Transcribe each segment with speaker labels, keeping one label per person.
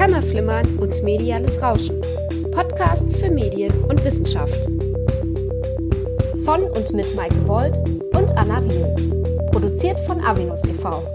Speaker 1: Kammerflimmern und mediales Rauschen. Podcast für Medien und Wissenschaft. Von und mit Maike Bold und Anna Wiel. Produziert von Avinus e.V.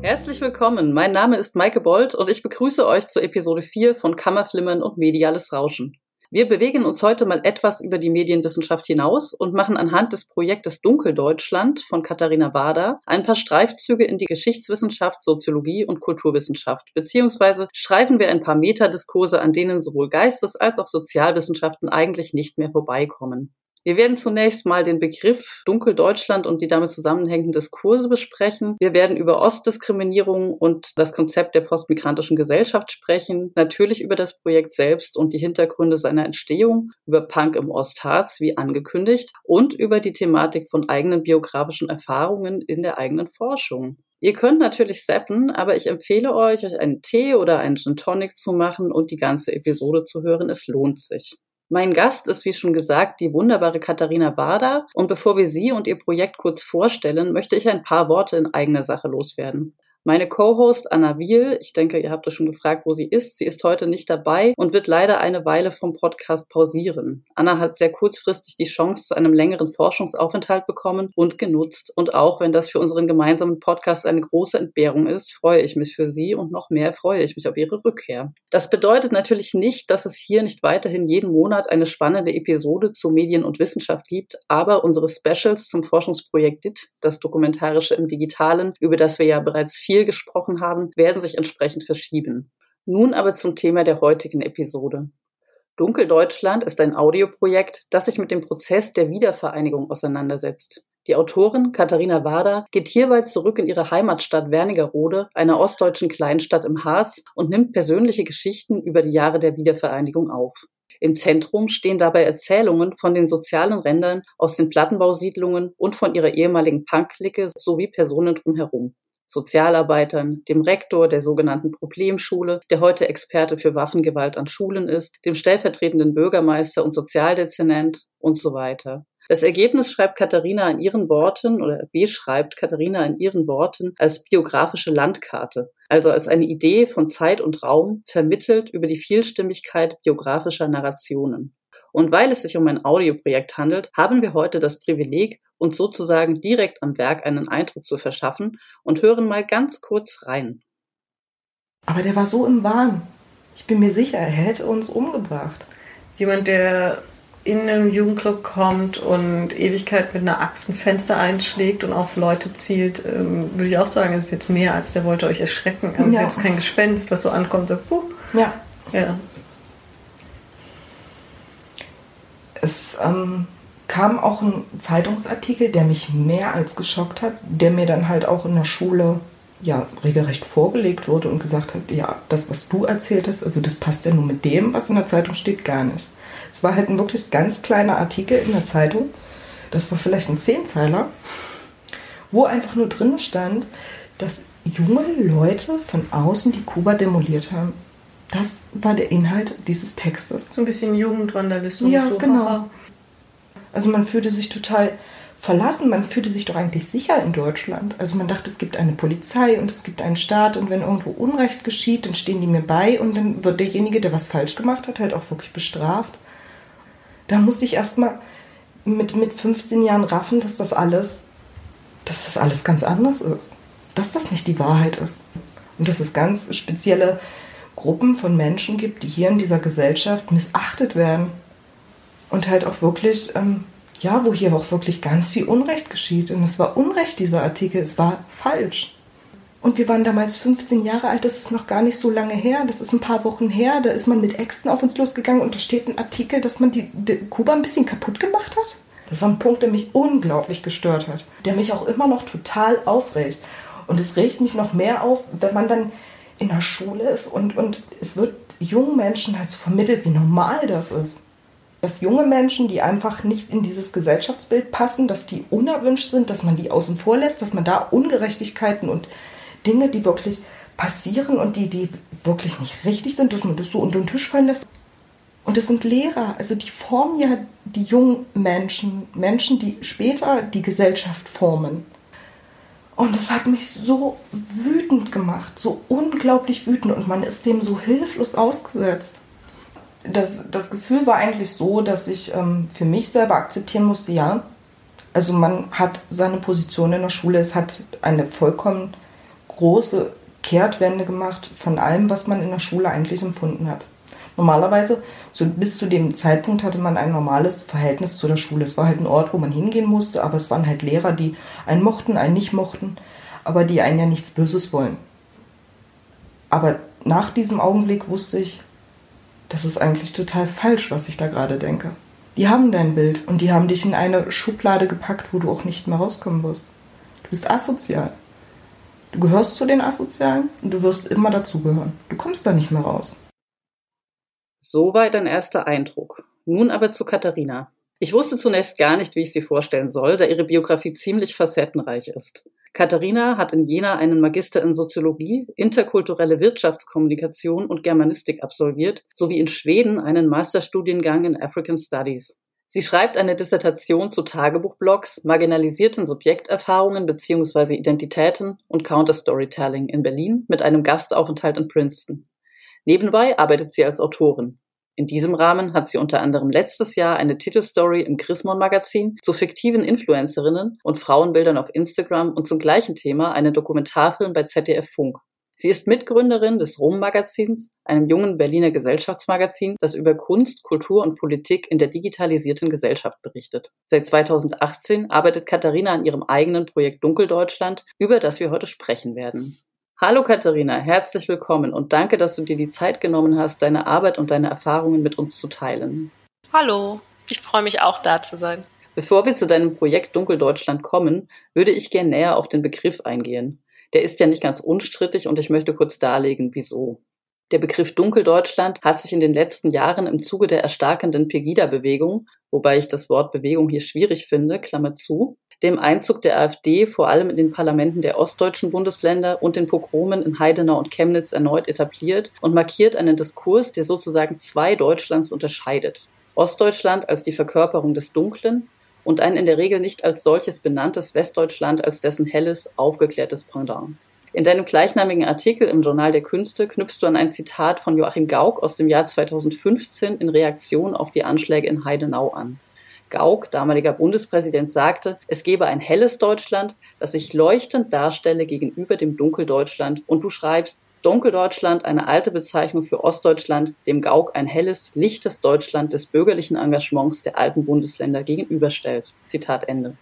Speaker 2: Herzlich willkommen. Mein Name ist Maike Bold und ich begrüße euch zur Episode 4 von Kammerflimmern und mediales Rauschen. Wir bewegen uns heute mal etwas über die Medienwissenschaft hinaus und machen anhand des Projektes Dunkeldeutschland von Katharina Wader ein paar Streifzüge in die Geschichtswissenschaft, Soziologie und Kulturwissenschaft, beziehungsweise streifen wir ein paar Metadiskurse, an denen sowohl Geistes- als auch Sozialwissenschaften eigentlich nicht mehr vorbeikommen. Wir werden zunächst mal den Begriff Dunkeldeutschland und die damit zusammenhängenden Diskurse besprechen. Wir werden über Ostdiskriminierung und das Konzept der postmigrantischen Gesellschaft sprechen. Natürlich über das Projekt selbst und die Hintergründe seiner Entstehung, über Punk im Ostharz, wie angekündigt, und über die Thematik von eigenen biografischen Erfahrungen in der eigenen Forschung. Ihr könnt natürlich zappen, aber ich empfehle euch, euch einen Tee oder einen Gin Tonic zu machen und die ganze Episode zu hören. Es lohnt sich. Mein Gast ist, wie schon gesagt, die wunderbare Katharina Bader. Und bevor wir sie und ihr Projekt kurz vorstellen, möchte ich ein paar Worte in eigener Sache loswerden. Meine Co-Host Anna Wiel, ich denke, ihr habt es schon gefragt, wo sie ist. Sie ist heute nicht dabei und wird leider eine Weile vom Podcast pausieren. Anna hat sehr kurzfristig die Chance zu einem längeren Forschungsaufenthalt bekommen und genutzt. Und auch wenn das für unseren gemeinsamen Podcast eine große Entbehrung ist, freue ich mich für sie und noch mehr freue ich mich auf ihre Rückkehr. Das bedeutet natürlich nicht, dass es hier nicht weiterhin jeden Monat eine spannende Episode zu Medien und Wissenschaft gibt, aber unsere Specials zum Forschungsprojekt DIT, das Dokumentarische im Digitalen, über das wir ja bereits viel gesprochen haben, werden sich entsprechend verschieben. Nun aber zum Thema der heutigen Episode. Dunkeldeutschland ist ein Audioprojekt, das sich mit dem Prozess der Wiedervereinigung auseinandersetzt. Die Autorin Katharina Wader geht hierbei zurück in ihre Heimatstadt Wernigerode, einer ostdeutschen Kleinstadt im Harz, und nimmt persönliche Geschichten über die Jahre der Wiedervereinigung auf. Im Zentrum stehen dabei Erzählungen von den sozialen Rändern aus den Plattenbausiedlungen und von ihrer ehemaligen Punk-Clique sowie Personen drumherum. Sozialarbeitern, dem Rektor der sogenannten Problemschule, der heute Experte für Waffengewalt an Schulen ist, dem stellvertretenden Bürgermeister und Sozialdezernent und so weiter. Das Ergebnis schreibt Katharina in ihren Worten oder beschreibt Katharina in ihren Worten als biografische Landkarte, also als eine Idee von Zeit und Raum vermittelt über die Vielstimmigkeit biografischer Narrationen. Und weil es sich um ein Audioprojekt handelt, haben wir heute das Privileg, uns sozusagen direkt am Werk einen Eindruck zu verschaffen und hören mal ganz kurz rein.
Speaker 3: Aber der war so im Wahn. Ich bin mir sicher, er hätte uns umgebracht.
Speaker 4: Jemand, der in einen Jugendclub kommt und Ewigkeit mit einer Axt ein Fenster einschlägt und auf Leute zielt, ähm, würde ich auch sagen, es ist jetzt mehr, als der wollte euch erschrecken. Also ja. ist jetzt kein Gespenst, was so ankommt. So, puh.
Speaker 3: Ja. ja. Es ähm, kam auch ein Zeitungsartikel, der mich mehr als geschockt hat, der mir dann halt auch in der Schule ja regelrecht vorgelegt wurde und gesagt hat, ja, das, was du erzählt hast, also das passt ja nur mit dem, was in der Zeitung steht, gar nicht. Es war halt ein wirklich ganz kleiner Artikel in der Zeitung, das war vielleicht ein Zehnzeiler, wo einfach nur drin stand, dass junge Leute von außen die Kuba demoliert haben. Das war der Inhalt dieses Textes.
Speaker 4: So ein bisschen Jugendvandalismus.
Speaker 3: Ja,
Speaker 4: so.
Speaker 3: genau. Also man fühlte sich total verlassen. Man fühlte sich doch eigentlich sicher in Deutschland. Also man dachte, es gibt eine Polizei und es gibt einen Staat und wenn irgendwo Unrecht geschieht, dann stehen die mir bei und dann wird derjenige, der was falsch gemacht hat, halt auch wirklich bestraft. Da musste ich erstmal mit, mit 15 Jahren raffen, dass das alles, dass das alles ganz anders ist. Dass das nicht die Wahrheit ist. Und dass es ganz spezielle Gruppen von Menschen gibt, die hier in dieser Gesellschaft missachtet werden. Und halt auch wirklich, ähm, ja, wo hier auch wirklich ganz viel Unrecht geschieht. Und es war Unrecht, dieser Artikel, es war falsch. Und wir waren damals 15 Jahre alt, das ist noch gar nicht so lange her, das ist ein paar Wochen her, da ist man mit Äxten auf uns losgegangen und da steht ein Artikel, dass man die, die Kuba ein bisschen kaputt gemacht hat. Das war ein Punkt, der mich unglaublich gestört hat, der mich auch immer noch total aufregt. Und es regt mich noch mehr auf, wenn man dann in der Schule ist und, und es wird jungen Menschen halt so vermittelt, wie normal das ist. Dass junge Menschen, die einfach nicht in dieses Gesellschaftsbild passen, dass die unerwünscht sind, dass man die außen vor lässt, dass man da Ungerechtigkeiten und Dinge, die wirklich passieren und die, die wirklich nicht richtig sind, dass man das so unter den Tisch fallen lässt. Und es sind Lehrer, also die formen ja die jungen Menschen, Menschen, die später die Gesellschaft formen. Und es hat mich so wütend gemacht, so unglaublich wütend und man ist dem so hilflos ausgesetzt. Das, das Gefühl war eigentlich so, dass ich ähm, für mich selber akzeptieren musste, ja, also man hat seine Position in der Schule, es hat eine vollkommen große Kehrtwende gemacht von allem, was man in der Schule eigentlich empfunden hat. Normalerweise, so bis zu dem Zeitpunkt hatte man ein normales Verhältnis zu der Schule. Es war halt ein Ort, wo man hingehen musste, aber es waren halt Lehrer, die einen mochten, einen nicht mochten, aber die einen ja nichts Böses wollen. Aber nach diesem Augenblick wusste ich, das ist eigentlich total falsch, was ich da gerade denke. Die haben dein Bild und die haben dich in eine Schublade gepackt, wo du auch nicht mehr rauskommen wirst. Du bist asozial. Du gehörst zu den Asozialen und du wirst immer dazugehören. Du kommst da nicht mehr raus.
Speaker 2: Soweit ein erster Eindruck. Nun aber zu Katharina. Ich wusste zunächst gar nicht, wie ich sie vorstellen soll, da ihre Biografie ziemlich facettenreich ist. Katharina hat in Jena einen Magister in Soziologie, interkulturelle Wirtschaftskommunikation und Germanistik absolviert, sowie in Schweden einen Masterstudiengang in African Studies. Sie schreibt eine Dissertation zu Tagebuchblogs, marginalisierten Subjekterfahrungen bzw. Identitäten und Counterstorytelling in Berlin mit einem Gastaufenthalt in Princeton. Nebenbei arbeitet sie als Autorin. In diesem Rahmen hat sie unter anderem letztes Jahr eine Titelstory im Chrismon Magazin zu fiktiven Influencerinnen und Frauenbildern auf Instagram und zum gleichen Thema einen Dokumentarfilm bei ZDF Funk Sie ist Mitgründerin des Rom-Magazins, einem jungen Berliner Gesellschaftsmagazin, das über Kunst, Kultur und Politik in der digitalisierten Gesellschaft berichtet. Seit 2018 arbeitet Katharina an ihrem eigenen Projekt Dunkeldeutschland, über das wir heute sprechen werden. Hallo Katharina, herzlich willkommen und danke, dass du dir die Zeit genommen hast, deine Arbeit und deine Erfahrungen mit uns zu teilen.
Speaker 5: Hallo, ich freue mich auch da zu sein.
Speaker 2: Bevor wir zu deinem Projekt Dunkeldeutschland kommen, würde ich gern näher auf den Begriff eingehen der ist ja nicht ganz unstrittig und ich möchte kurz darlegen, wieso. Der Begriff Dunkeldeutschland hat sich in den letzten Jahren im Zuge der erstarkenden Pegida-Bewegung, wobei ich das Wort Bewegung hier schwierig finde, Klammer zu, dem Einzug der AfD vor allem in den Parlamenten der ostdeutschen Bundesländer und den Pogromen in Heidenau und Chemnitz erneut etabliert und markiert einen Diskurs, der sozusagen zwei Deutschlands unterscheidet. Ostdeutschland als die Verkörperung des Dunklen und ein in der Regel nicht als solches benanntes Westdeutschland als dessen helles, aufgeklärtes Pendant. In deinem gleichnamigen Artikel im Journal der Künste knüpfst du an ein Zitat von Joachim Gauck aus dem Jahr 2015 in Reaktion auf die Anschläge in Heidenau an. Gauck, damaliger Bundespräsident, sagte, es gebe ein helles Deutschland, das sich leuchtend darstelle gegenüber dem Dunkeldeutschland. Und du schreibst, Dunkeldeutschland, eine alte Bezeichnung für Ostdeutschland, dem Gauk ein helles, lichtes Deutschland des bürgerlichen Engagements der alten Bundesländer gegenüberstellt. Zitat Ende.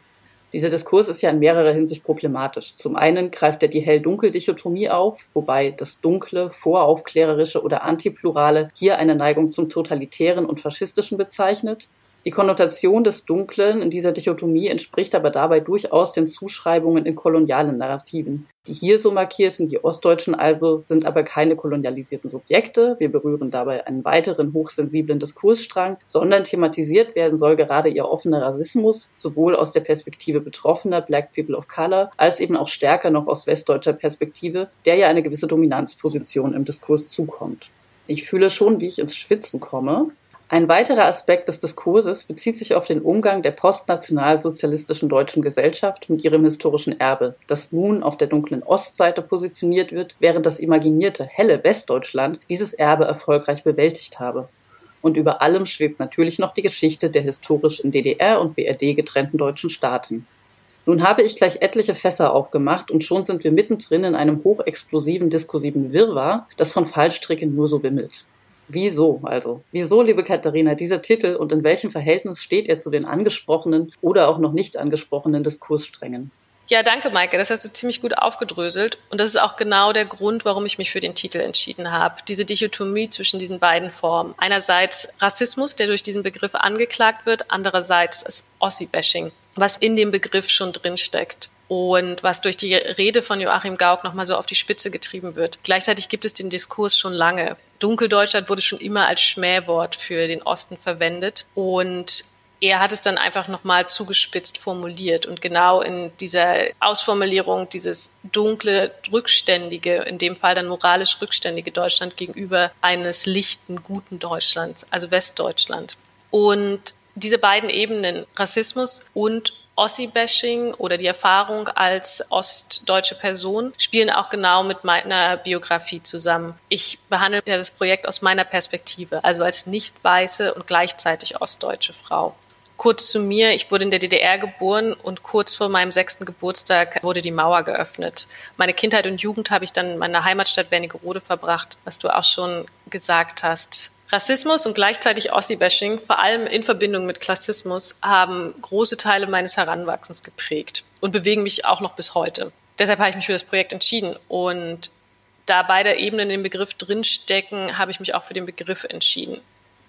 Speaker 2: Dieser Diskurs ist ja in mehrerer Hinsicht problematisch. Zum einen greift er die Hell-Dunkel-Dichotomie auf, wobei das Dunkle, Voraufklärerische oder Antiplurale hier eine Neigung zum Totalitären und Faschistischen bezeichnet. Die Konnotation des Dunklen in dieser Dichotomie entspricht aber dabei durchaus den Zuschreibungen in kolonialen Narrativen. Die hier so markierten, die Ostdeutschen also, sind aber keine kolonialisierten Subjekte. Wir berühren dabei einen weiteren hochsensiblen Diskursstrang, sondern thematisiert werden soll gerade ihr offener Rassismus, sowohl aus der Perspektive Betroffener Black People of Color, als eben auch stärker noch aus westdeutscher Perspektive, der ja eine gewisse Dominanzposition im Diskurs zukommt. Ich fühle schon, wie ich ins Schwitzen komme, ein weiterer Aspekt des Diskurses bezieht sich auf den Umgang der postnationalsozialistischen deutschen Gesellschaft mit ihrem historischen Erbe, das nun auf der dunklen Ostseite positioniert wird, während das imaginierte helle Westdeutschland dieses Erbe erfolgreich bewältigt habe. Und über allem schwebt natürlich noch die Geschichte der historisch in DDR und BRD getrennten deutschen Staaten. Nun habe ich gleich etliche Fässer aufgemacht und schon sind wir mittendrin in einem hochexplosiven diskursiven Wirrwarr, das von Fallstricken nur so wimmelt. Wieso also? Wieso, liebe Katharina, dieser Titel und in welchem Verhältnis steht er zu den angesprochenen oder auch noch nicht angesprochenen Diskurssträngen?
Speaker 5: Ja, danke, Maike. Das hast du ziemlich gut aufgedröselt. Und das ist auch genau der Grund, warum ich mich für den Titel entschieden habe. Diese Dichotomie zwischen diesen beiden Formen. Einerseits Rassismus, der durch diesen Begriff angeklagt wird. Andererseits das Ossi-Bashing, was in dem Begriff schon drinsteckt und was durch die Rede von Joachim Gauck nochmal so auf die Spitze getrieben wird. Gleichzeitig gibt es den Diskurs schon lange. Dunkeldeutschland wurde schon immer als Schmähwort für den Osten verwendet und er hat es dann einfach nochmal zugespitzt formuliert und genau in dieser Ausformulierung dieses dunkle, rückständige, in dem Fall dann moralisch rückständige Deutschland gegenüber eines lichten, guten Deutschlands, also Westdeutschland. Und diese beiden Ebenen, Rassismus und Ossi-Bashing oder die Erfahrung als ostdeutsche Person spielen auch genau mit meiner Biografie zusammen. Ich behandle ja das Projekt aus meiner Perspektive, also als nicht weiße und gleichzeitig ostdeutsche Frau. Kurz zu mir, ich wurde in der DDR geboren und kurz vor meinem sechsten Geburtstag wurde die Mauer geöffnet. Meine Kindheit und Jugend habe ich dann in meiner Heimatstadt Wernigerode verbracht, was du auch schon gesagt hast. Rassismus und gleichzeitig Ossi-Bashing, vor allem in Verbindung mit Klassismus, haben große Teile meines Heranwachsens geprägt und bewegen mich auch noch bis heute. Deshalb habe ich mich für das Projekt entschieden und da beide Ebenen im Begriff drinstecken, habe ich mich auch für den Begriff entschieden.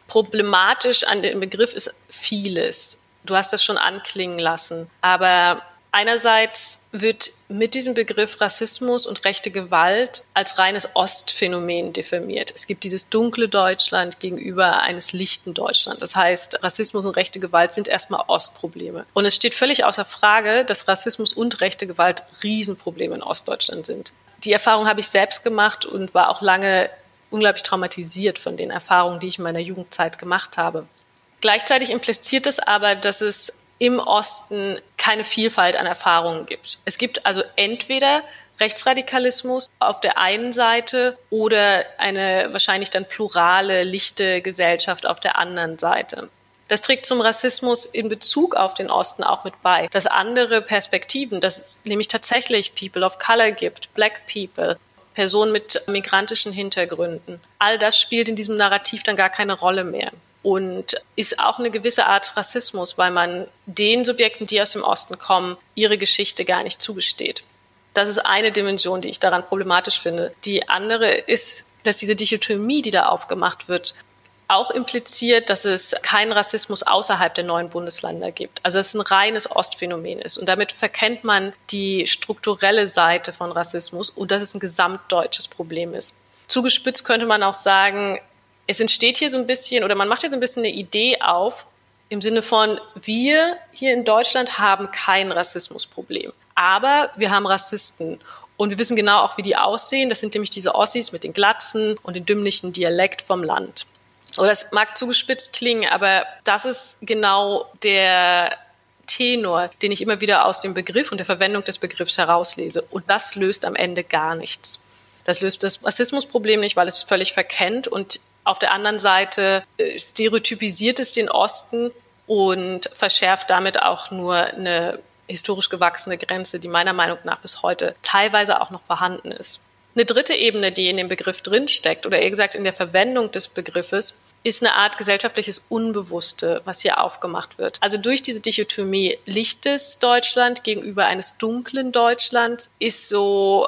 Speaker 5: Problematisch an dem Begriff ist vieles. Du hast das schon anklingen lassen. Aber einerseits wird mit diesem Begriff Rassismus und rechte Gewalt als reines Ostphänomen diffamiert. Es gibt dieses dunkle Deutschland gegenüber eines lichten Deutschland. Das heißt, Rassismus und rechte Gewalt sind erstmal Ostprobleme. Und es steht völlig außer Frage, dass Rassismus und rechte Gewalt Riesenprobleme in Ostdeutschland sind. Die Erfahrung habe ich selbst gemacht und war auch lange unglaublich traumatisiert von den Erfahrungen, die ich in meiner Jugendzeit gemacht habe. Gleichzeitig impliziert es aber, dass es im Osten keine Vielfalt an Erfahrungen gibt. Es gibt also entweder Rechtsradikalismus auf der einen Seite oder eine wahrscheinlich dann plurale, lichte Gesellschaft auf der anderen Seite. Das trägt zum Rassismus in Bezug auf den Osten auch mit bei, dass andere Perspektiven, dass es nämlich tatsächlich People of Color gibt, Black People, Personen mit migrantischen Hintergründen. All das spielt in diesem Narrativ dann gar keine Rolle mehr und ist auch eine gewisse Art Rassismus, weil man den Subjekten, die aus dem Osten kommen, ihre Geschichte gar nicht zugesteht. Das ist eine Dimension, die ich daran problematisch finde. Die andere ist, dass diese Dichotomie, die da aufgemacht wird, auch impliziert, dass es keinen Rassismus außerhalb der neuen Bundesländer gibt. Also dass es ein reines Ostphänomen ist. Und damit verkennt man die strukturelle Seite von Rassismus und dass es ein gesamtdeutsches Problem ist. Zugespitzt könnte man auch sagen, es entsteht hier so ein bisschen oder man macht hier so ein bisschen eine Idee auf im Sinne von, wir hier in Deutschland haben kein Rassismusproblem. Aber wir haben Rassisten. Und wir wissen genau auch, wie die aussehen. Das sind nämlich diese Ossis mit den Glatzen und dem dümmlichen Dialekt vom Land. Oder es mag zugespitzt klingen, aber das ist genau der Tenor, den ich immer wieder aus dem Begriff und der Verwendung des Begriffs herauslese. Und das löst am Ende gar nichts. Das löst das Rassismusproblem nicht, weil es völlig verkennt und auf der anderen Seite äh, stereotypisiert es den Osten und verschärft damit auch nur eine historisch gewachsene Grenze, die meiner Meinung nach bis heute teilweise auch noch vorhanden ist. Eine dritte Ebene, die in dem Begriff drinsteckt, oder eher gesagt in der Verwendung des Begriffes, ist eine Art gesellschaftliches Unbewusste, was hier aufgemacht wird. Also durch diese Dichotomie lichtes Deutschland gegenüber eines dunklen Deutschland ist so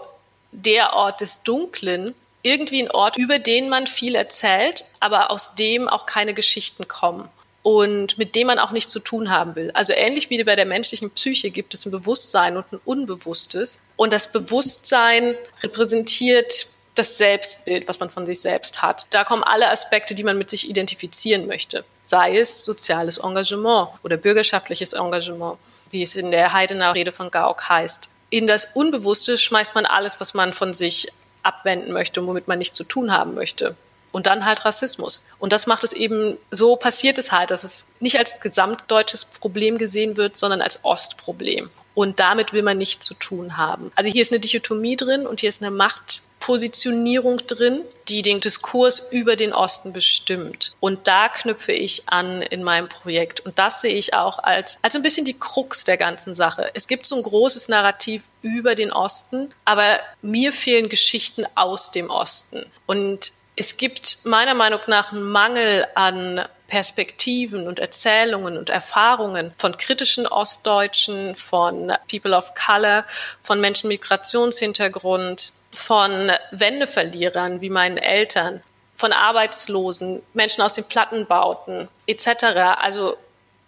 Speaker 5: der Ort des Dunklen irgendwie ein Ort, über den man viel erzählt, aber aus dem auch keine Geschichten kommen und mit dem man auch nichts zu tun haben will. Also ähnlich wie bei der menschlichen Psyche gibt es ein Bewusstsein und ein Unbewusstes. Und das Bewusstsein repräsentiert das Selbstbild, was man von sich selbst hat. Da kommen alle Aspekte, die man mit sich identifizieren möchte. Sei es soziales Engagement oder bürgerschaftliches Engagement, wie es in der Heidener Rede von Gauck heißt. In das Unbewusste schmeißt man alles, was man von sich abwenden möchte und womit man nichts zu tun haben möchte. Und dann halt Rassismus. Und das macht es eben, so passiert es halt, dass es nicht als gesamtdeutsches Problem gesehen wird, sondern als Ostproblem. Und damit will man nichts zu tun haben. Also hier ist eine Dichotomie drin und hier ist eine Machtpositionierung drin, die den Diskurs über den Osten bestimmt. Und da knüpfe ich an in meinem Projekt. Und das sehe ich auch als, als ein bisschen die Krux der ganzen Sache. Es gibt so ein großes Narrativ über den Osten, aber mir fehlen Geschichten aus dem Osten. Und es gibt meiner Meinung nach einen Mangel an Perspektiven und Erzählungen und Erfahrungen von kritischen Ostdeutschen, von People of Color, von Menschen mit Migrationshintergrund, von Wendeverlierern wie meinen Eltern, von Arbeitslosen, Menschen aus den Plattenbauten etc. Also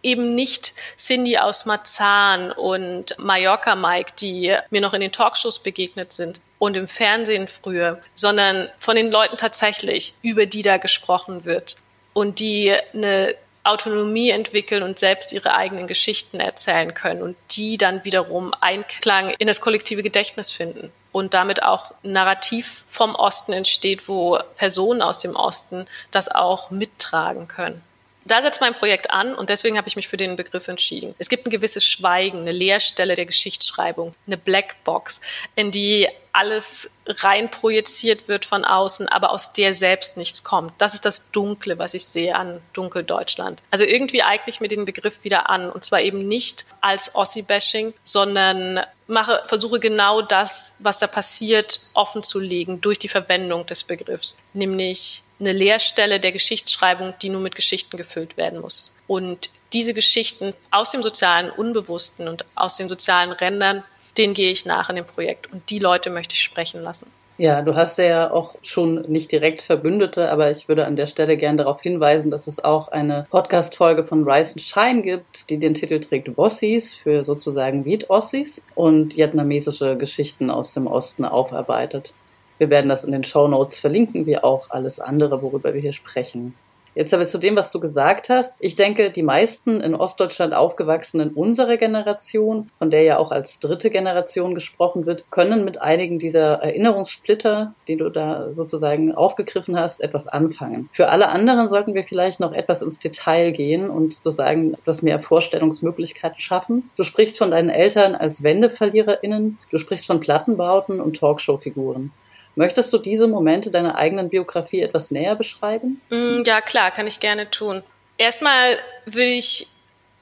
Speaker 5: eben nicht Cindy aus Marzahn und Mallorca Mike, die mir noch in den Talkshows begegnet sind und im Fernsehen früher, sondern von den Leuten tatsächlich, über die da gesprochen wird und die eine Autonomie entwickeln und selbst ihre eigenen Geschichten erzählen können und die dann wiederum Einklang in das kollektive Gedächtnis finden und damit auch Narrativ vom Osten entsteht, wo Personen aus dem Osten das auch mittragen können. Da setzt mein Projekt an und deswegen habe ich mich für den Begriff entschieden. Es gibt ein gewisses Schweigen, eine Leerstelle der Geschichtsschreibung, eine Blackbox, in die alles rein projiziert wird von außen, aber aus der selbst nichts kommt. Das ist das Dunkle, was ich sehe an Dunkeldeutschland. Also irgendwie eigne ich mir den Begriff wieder an und zwar eben nicht als Ossi-Bashing, sondern mache, versuche genau das, was da passiert, offen zu legen durch die Verwendung des Begriffs, nämlich eine Leerstelle der Geschichtsschreibung, die nur mit Geschichten gefüllt werden muss. Und diese Geschichten aus dem sozialen Unbewussten und aus den sozialen Rändern, denen gehe ich nach in dem Projekt und die Leute möchte ich sprechen lassen.
Speaker 2: Ja, du hast ja auch schon nicht direkt Verbündete, aber ich würde an der Stelle gerne darauf hinweisen, dass es auch eine Podcast-Folge von Rise and Shine gibt, die den Titel trägt Bossis für sozusagen Viet-Ossis und vietnamesische Geschichten aus dem Osten aufarbeitet. Wir werden das in den Show Notes verlinken, wie auch alles andere, worüber wir hier sprechen. Jetzt aber zu dem, was du gesagt hast. Ich denke, die meisten in Ostdeutschland aufgewachsenen unserer Generation, von der ja auch als dritte Generation gesprochen wird, können mit einigen dieser Erinnerungssplitter, die du da sozusagen aufgegriffen hast, etwas anfangen. Für alle anderen sollten wir vielleicht noch etwas ins Detail gehen und sozusagen etwas mehr Vorstellungsmöglichkeiten schaffen. Du sprichst von deinen Eltern als WendeverliererInnen, du sprichst von Plattenbauten und Talkshow-Figuren. Möchtest du diese Momente deiner eigenen Biografie etwas näher beschreiben?
Speaker 5: Mm, ja, klar, kann ich gerne tun. Erstmal würde ich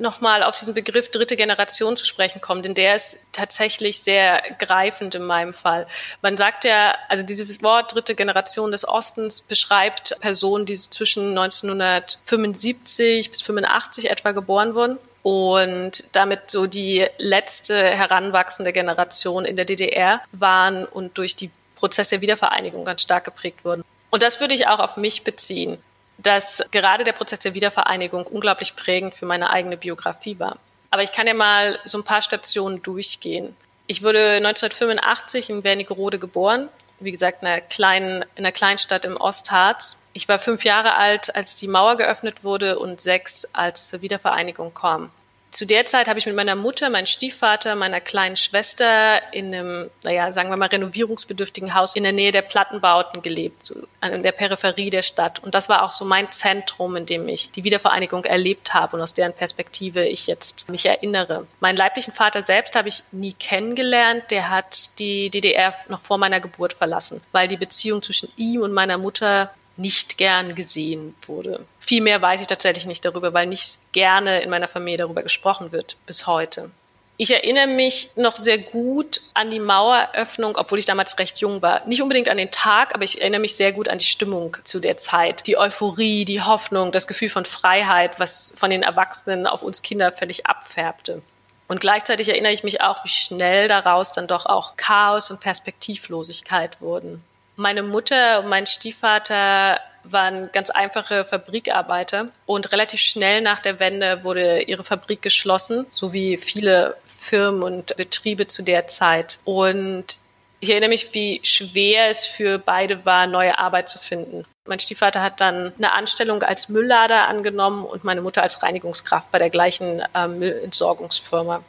Speaker 5: nochmal auf diesen Begriff dritte Generation zu sprechen kommen, denn der ist tatsächlich sehr greifend in meinem Fall. Man sagt ja, also dieses Wort dritte Generation des Ostens beschreibt Personen, die zwischen 1975 bis 85 etwa geboren wurden und damit so die letzte heranwachsende Generation in der DDR waren und durch die Prozess der Wiedervereinigung ganz stark geprägt wurden. Und das würde ich auch auf mich beziehen, dass gerade der Prozess der Wiedervereinigung unglaublich prägend für meine eigene Biografie war. Aber ich kann ja mal so ein paar Stationen durchgehen. Ich wurde 1985 in Wernigerode geboren, wie gesagt, in einer kleinen, in einer Kleinstadt im Ostharz. Ich war fünf Jahre alt, als die Mauer geöffnet wurde und sechs, als es zur Wiedervereinigung kam zu der Zeit habe ich mit meiner Mutter, meinem Stiefvater, meiner kleinen Schwester in einem, naja, sagen wir mal, renovierungsbedürftigen Haus in der Nähe der Plattenbauten gelebt, so in der Peripherie der Stadt. Und das war auch so mein Zentrum, in dem ich die Wiedervereinigung erlebt habe und aus deren Perspektive ich jetzt mich erinnere. Meinen leiblichen Vater selbst habe ich nie kennengelernt. Der hat die DDR noch vor meiner Geburt verlassen, weil die Beziehung zwischen ihm und meiner Mutter nicht gern gesehen wurde. Viel mehr weiß ich tatsächlich nicht darüber, weil nicht gerne in meiner Familie darüber gesprochen wird bis heute. Ich erinnere mich noch sehr gut an die Maueröffnung, obwohl ich damals recht jung war. Nicht unbedingt an den Tag, aber ich erinnere mich sehr gut an die Stimmung zu der Zeit. Die Euphorie, die Hoffnung, das Gefühl von Freiheit, was von den Erwachsenen auf uns Kinder völlig abfärbte. Und gleichzeitig erinnere ich mich auch, wie schnell daraus dann doch auch Chaos und Perspektivlosigkeit wurden. Meine Mutter und mein Stiefvater waren ganz einfache Fabrikarbeiter und relativ schnell nach der Wende wurde ihre Fabrik geschlossen, so wie viele Firmen und Betriebe zu der Zeit. Und ich erinnere mich, wie schwer es für beide war, neue Arbeit zu finden. Mein Stiefvater hat dann eine Anstellung als Mülllader angenommen und meine Mutter als Reinigungskraft bei der gleichen äh, Müllentsorgungsfirma.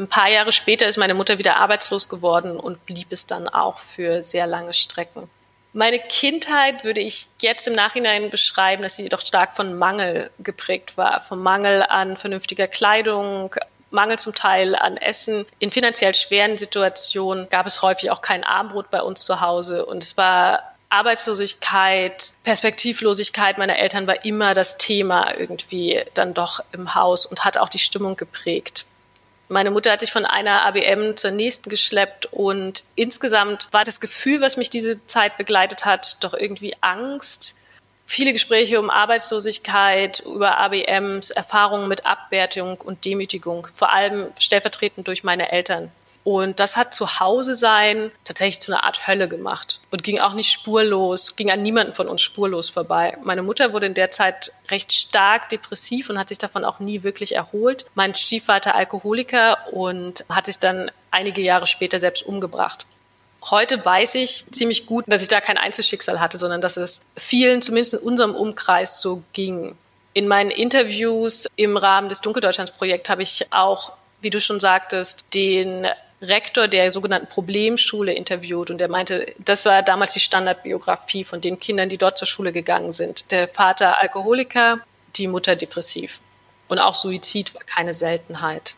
Speaker 5: Ein paar Jahre später ist meine Mutter wieder arbeitslos geworden und blieb es dann auch für sehr lange Strecken. Meine Kindheit würde ich jetzt im Nachhinein beschreiben, dass sie doch stark von Mangel geprägt war. Vom Mangel an vernünftiger Kleidung, Mangel zum Teil an Essen. In finanziell schweren Situationen gab es häufig auch kein Armbrot bei uns zu Hause. Und es war Arbeitslosigkeit, Perspektivlosigkeit meiner Eltern war immer das Thema irgendwie dann doch im Haus und hat auch die Stimmung geprägt. Meine Mutter hat sich von einer ABM zur nächsten geschleppt und insgesamt war das Gefühl, was mich diese Zeit begleitet hat, doch irgendwie Angst. Viele Gespräche um Arbeitslosigkeit, über ABMs, Erfahrungen mit Abwertung und Demütigung, vor allem stellvertretend durch meine Eltern. Und das hat zu Hause sein tatsächlich zu einer Art Hölle gemacht und ging auch nicht spurlos, ging an niemanden von uns spurlos vorbei. Meine Mutter wurde in der Zeit recht stark depressiv und hat sich davon auch nie wirklich erholt. Mein Stiefvater Alkoholiker und hat sich dann einige Jahre später selbst umgebracht. Heute weiß ich ziemlich gut, dass ich da kein Einzelschicksal hatte, sondern dass es vielen, zumindest in unserem Umkreis, so ging. In meinen Interviews im Rahmen des Dunkeldeutschlands-Projekts habe ich auch, wie du schon sagtest, den Rektor der sogenannten Problemschule interviewt und der meinte, das war damals die Standardbiografie von den Kindern, die dort zur Schule gegangen sind. Der Vater Alkoholiker, die Mutter depressiv. Und auch Suizid war keine Seltenheit.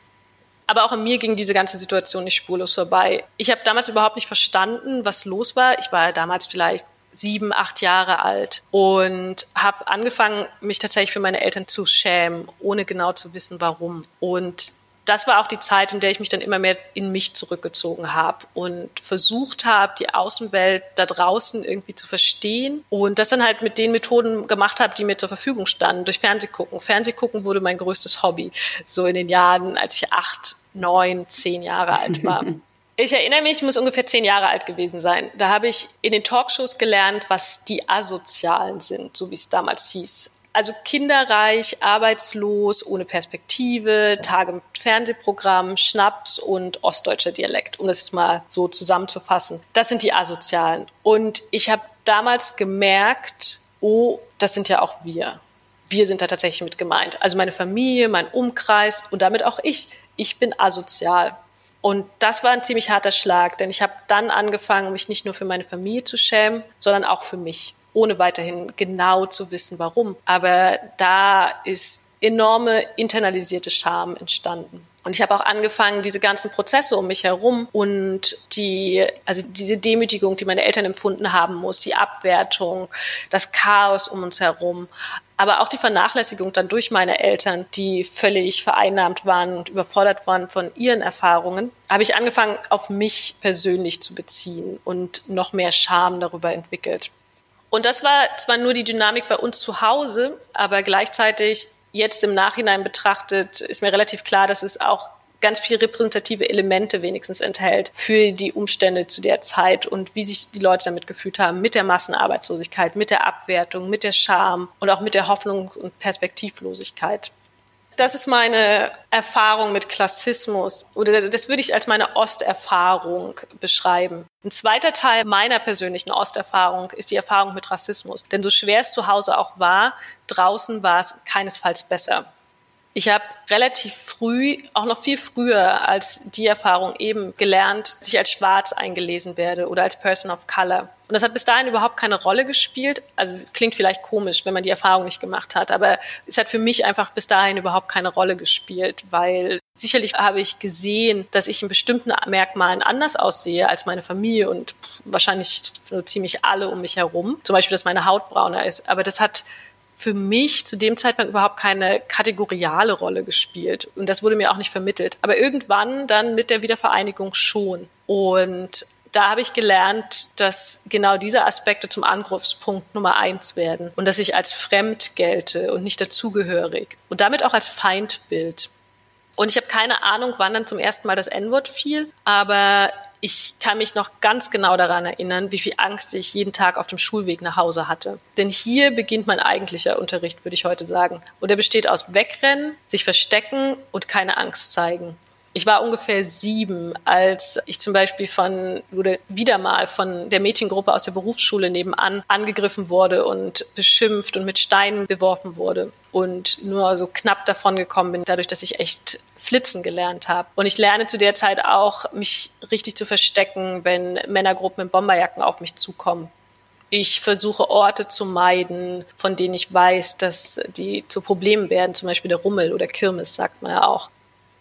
Speaker 5: Aber auch an mir ging diese ganze Situation nicht spurlos vorbei. Ich habe damals überhaupt nicht verstanden, was los war. Ich war damals vielleicht sieben, acht Jahre alt und habe angefangen, mich tatsächlich für meine Eltern zu schämen, ohne genau zu wissen, warum. Und das war auch die Zeit, in der ich mich dann immer mehr in mich zurückgezogen habe und versucht habe, die Außenwelt da draußen irgendwie zu verstehen und das dann halt mit den Methoden gemacht habe, die mir zur Verfügung standen, durch Fernsehgucken. Fernsehgucken wurde mein größtes Hobby, so in den Jahren, als ich acht, neun, zehn Jahre alt war. Ich erinnere mich, ich muss ungefähr zehn Jahre alt gewesen sein. Da habe ich in den Talkshows gelernt, was die Asozialen sind, so wie es damals hieß. Also kinderreich, arbeitslos, ohne Perspektive, Tage mit Fernsehprogramm, Schnaps und ostdeutscher Dialekt, um das jetzt mal so zusammenzufassen. Das sind die Asozialen. Und ich habe damals gemerkt, oh, das sind ja auch wir. Wir sind da tatsächlich mit gemeint. Also meine Familie, mein Umkreis und damit auch ich. Ich bin asozial. Und das war ein ziemlich harter Schlag, denn ich habe dann angefangen, mich nicht nur für meine Familie zu schämen, sondern auch für mich ohne weiterhin genau zu wissen, warum. Aber da ist enorme internalisierte Scham entstanden. Und ich habe auch angefangen, diese ganzen Prozesse um mich herum und die, also diese Demütigung, die meine Eltern empfunden haben muss, die Abwertung, das Chaos um uns herum, aber auch die Vernachlässigung dann durch meine Eltern, die völlig vereinnahmt waren und überfordert waren von ihren Erfahrungen, habe ich angefangen, auf mich persönlich zu beziehen und noch mehr Scham darüber entwickelt. Und das war zwar nur die Dynamik bei uns zu Hause, aber gleichzeitig jetzt im Nachhinein betrachtet ist mir relativ klar, dass es auch ganz viel repräsentative Elemente wenigstens enthält für die Umstände zu der Zeit und wie sich die Leute damit gefühlt haben, mit der Massenarbeitslosigkeit, mit der Abwertung, mit der Scham und auch mit der Hoffnung und Perspektivlosigkeit. Das ist meine Erfahrung mit Klassismus oder das würde ich als meine Osterfahrung beschreiben. Ein zweiter Teil meiner persönlichen Osterfahrung ist die Erfahrung mit Rassismus. Denn so schwer es zu Hause auch war, draußen war es keinesfalls besser. Ich habe relativ früh, auch noch viel früher als die Erfahrung eben gelernt, dass ich als schwarz eingelesen werde oder als Person of Color. Und das hat bis dahin überhaupt keine Rolle gespielt. Also es klingt vielleicht komisch, wenn man die Erfahrung nicht gemacht hat, aber es hat für mich einfach bis dahin überhaupt keine Rolle gespielt, weil sicherlich habe ich gesehen, dass ich in bestimmten Merkmalen anders aussehe als meine Familie und wahrscheinlich so ziemlich alle um mich herum. Zum Beispiel, dass meine Haut brauner ist. Aber das hat für mich zu dem Zeitpunkt überhaupt keine kategoriale Rolle gespielt. Und das wurde mir auch nicht vermittelt. Aber irgendwann dann mit der Wiedervereinigung schon. Und da habe ich gelernt, dass genau diese Aspekte zum Angriffspunkt Nummer eins werden und dass ich als fremd gelte und nicht dazugehörig und damit auch als Feindbild. Und ich habe keine Ahnung, wann dann zum ersten Mal das N-Wort fiel, aber ich kann mich noch ganz genau daran erinnern, wie viel Angst ich jeden Tag auf dem Schulweg nach Hause hatte. Denn hier beginnt mein eigentlicher Unterricht, würde ich heute sagen. Und er besteht aus Wegrennen, sich verstecken und keine Angst zeigen. Ich war ungefähr sieben, als ich zum Beispiel von, oder wieder mal von der Mädchengruppe aus der Berufsschule nebenan angegriffen wurde und beschimpft und mit Steinen beworfen wurde und nur so knapp davon gekommen bin, dadurch, dass ich echt flitzen gelernt habe. Und ich lerne zu der Zeit auch, mich richtig zu verstecken, wenn Männergruppen in Bomberjacken auf mich zukommen. Ich versuche Orte zu meiden, von denen ich weiß, dass die zu Problemen werden, zum Beispiel der Rummel oder Kirmes, sagt man ja auch.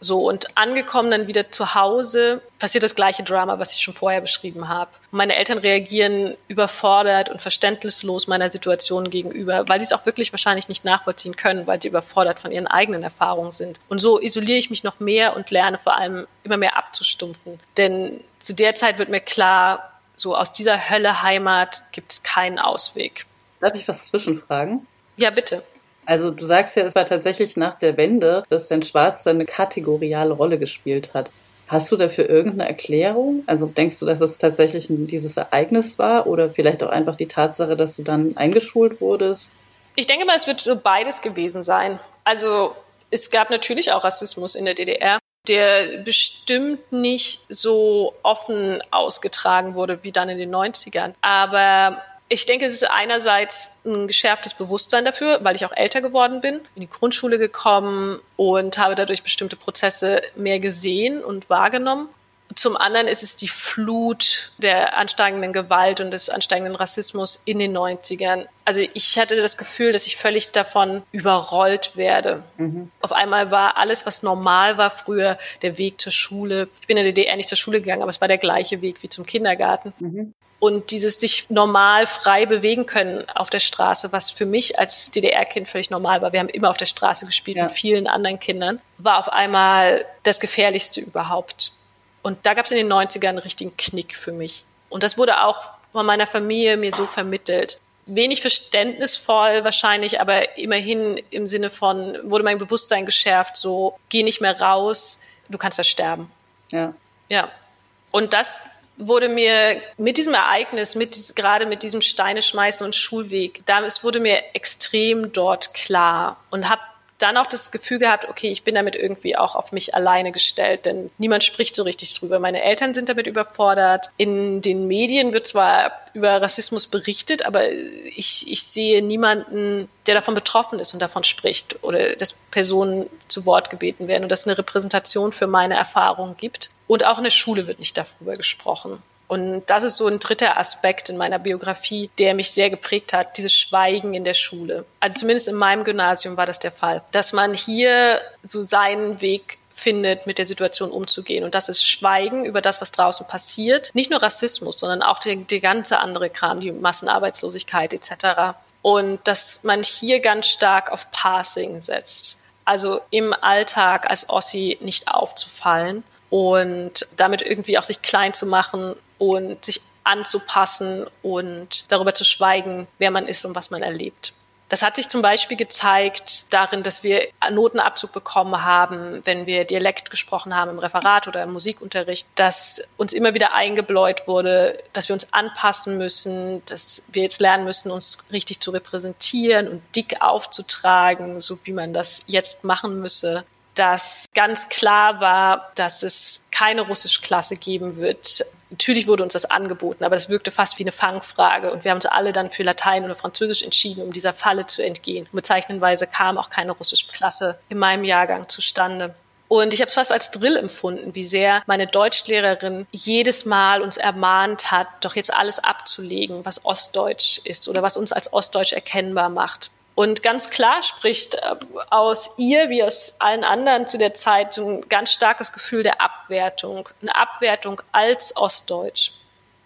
Speaker 5: So, und angekommen dann wieder zu Hause passiert das gleiche Drama, was ich schon vorher beschrieben habe. Meine Eltern reagieren überfordert und verständnislos meiner Situation gegenüber, weil sie es auch wirklich wahrscheinlich nicht nachvollziehen können, weil sie überfordert von ihren eigenen Erfahrungen sind. Und so isoliere ich mich noch mehr und lerne vor allem immer mehr abzustumpfen. Denn zu der Zeit wird mir klar, so aus dieser Hölle Heimat gibt es keinen Ausweg.
Speaker 2: Darf ich was zwischenfragen?
Speaker 5: Ja, bitte.
Speaker 2: Also du sagst ja, es war tatsächlich nach der Wende, dass dein Schwarz eine kategoriale Rolle gespielt hat. Hast du dafür irgendeine Erklärung? Also denkst du, dass es tatsächlich dieses Ereignis war oder vielleicht auch einfach die Tatsache, dass du dann eingeschult wurdest?
Speaker 5: Ich denke mal, es wird so beides gewesen sein. Also es gab natürlich auch Rassismus in der DDR, der bestimmt nicht so offen ausgetragen wurde wie dann in den 90ern. Aber ich denke, es ist einerseits ein geschärftes Bewusstsein dafür, weil ich auch älter geworden bin, in die Grundschule gekommen und habe dadurch bestimmte Prozesse mehr gesehen und wahrgenommen. Zum anderen ist es die Flut der ansteigenden Gewalt und des ansteigenden Rassismus in den 90ern. Also ich hatte das Gefühl, dass ich völlig davon überrollt werde. Mhm. Auf einmal war alles, was normal war früher, der Weg zur Schule. Ich bin in der DDR nicht zur Schule gegangen, aber es war der gleiche Weg wie zum Kindergarten. Mhm und dieses sich normal frei bewegen können auf der Straße, was für mich als DDR-Kind völlig normal war. Wir haben immer auf der Straße gespielt ja. mit vielen anderen Kindern, war auf einmal das Gefährlichste überhaupt. Und da gab es in den 90ern einen richtigen Knick für mich. Und das wurde auch von meiner Familie mir so vermittelt. Wenig verständnisvoll wahrscheinlich, aber immerhin im Sinne von, wurde mein Bewusstsein geschärft, so, geh nicht mehr raus, du kannst da sterben.
Speaker 2: Ja.
Speaker 5: Ja. Und das wurde mir mit diesem Ereignis, mit, gerade mit diesem Steine schmeißen und Schulweg, da, es wurde mir extrem dort klar und habe dann auch das Gefühl gehabt, okay, ich bin damit irgendwie auch auf mich alleine gestellt, denn niemand spricht so richtig drüber. Meine Eltern sind damit überfordert. In den Medien wird zwar über Rassismus berichtet, aber ich, ich sehe niemanden, der davon betroffen ist und davon spricht oder dass Personen zu Wort gebeten werden und dass es eine Repräsentation für meine Erfahrungen gibt. Und auch in der Schule wird nicht darüber gesprochen. Und das ist so ein dritter Aspekt in meiner Biografie, der mich sehr geprägt hat, dieses Schweigen in der Schule. Also zumindest in meinem Gymnasium war das der Fall, dass man hier so seinen Weg findet, mit der Situation umzugehen. Und das ist Schweigen über das, was draußen passiert. Nicht nur Rassismus, sondern auch die, die ganze andere Kram, die Massenarbeitslosigkeit etc. Und dass man hier ganz stark auf Passing setzt. Also im Alltag als Ossi nicht aufzufallen und damit irgendwie auch sich klein zu machen und sich anzupassen und darüber zu schweigen, wer man ist und was man erlebt. Das hat sich zum Beispiel gezeigt darin, dass wir Notenabzug bekommen haben, wenn wir Dialekt gesprochen haben im Referat oder im Musikunterricht, dass uns immer wieder eingebläut wurde, dass wir uns anpassen müssen, dass wir jetzt lernen müssen, uns richtig zu repräsentieren und dick aufzutragen, so wie man das jetzt machen müsse dass ganz klar war, dass es keine Russischklasse geben wird. Natürlich wurde uns das angeboten, aber das wirkte fast wie eine Fangfrage und wir haben uns alle dann für Latein oder Französisch entschieden, um dieser Falle zu entgehen. bezeichnenderweise kam auch keine Russischklasse in meinem Jahrgang zustande. Und ich habe es fast als Drill empfunden, wie sehr meine Deutschlehrerin jedes Mal uns ermahnt hat, doch jetzt alles abzulegen, was Ostdeutsch ist oder was uns als Ostdeutsch erkennbar macht. Und ganz klar spricht äh, aus ihr wie aus allen anderen zu der Zeit so ein ganz starkes Gefühl der Abwertung, eine Abwertung als Ostdeutsch.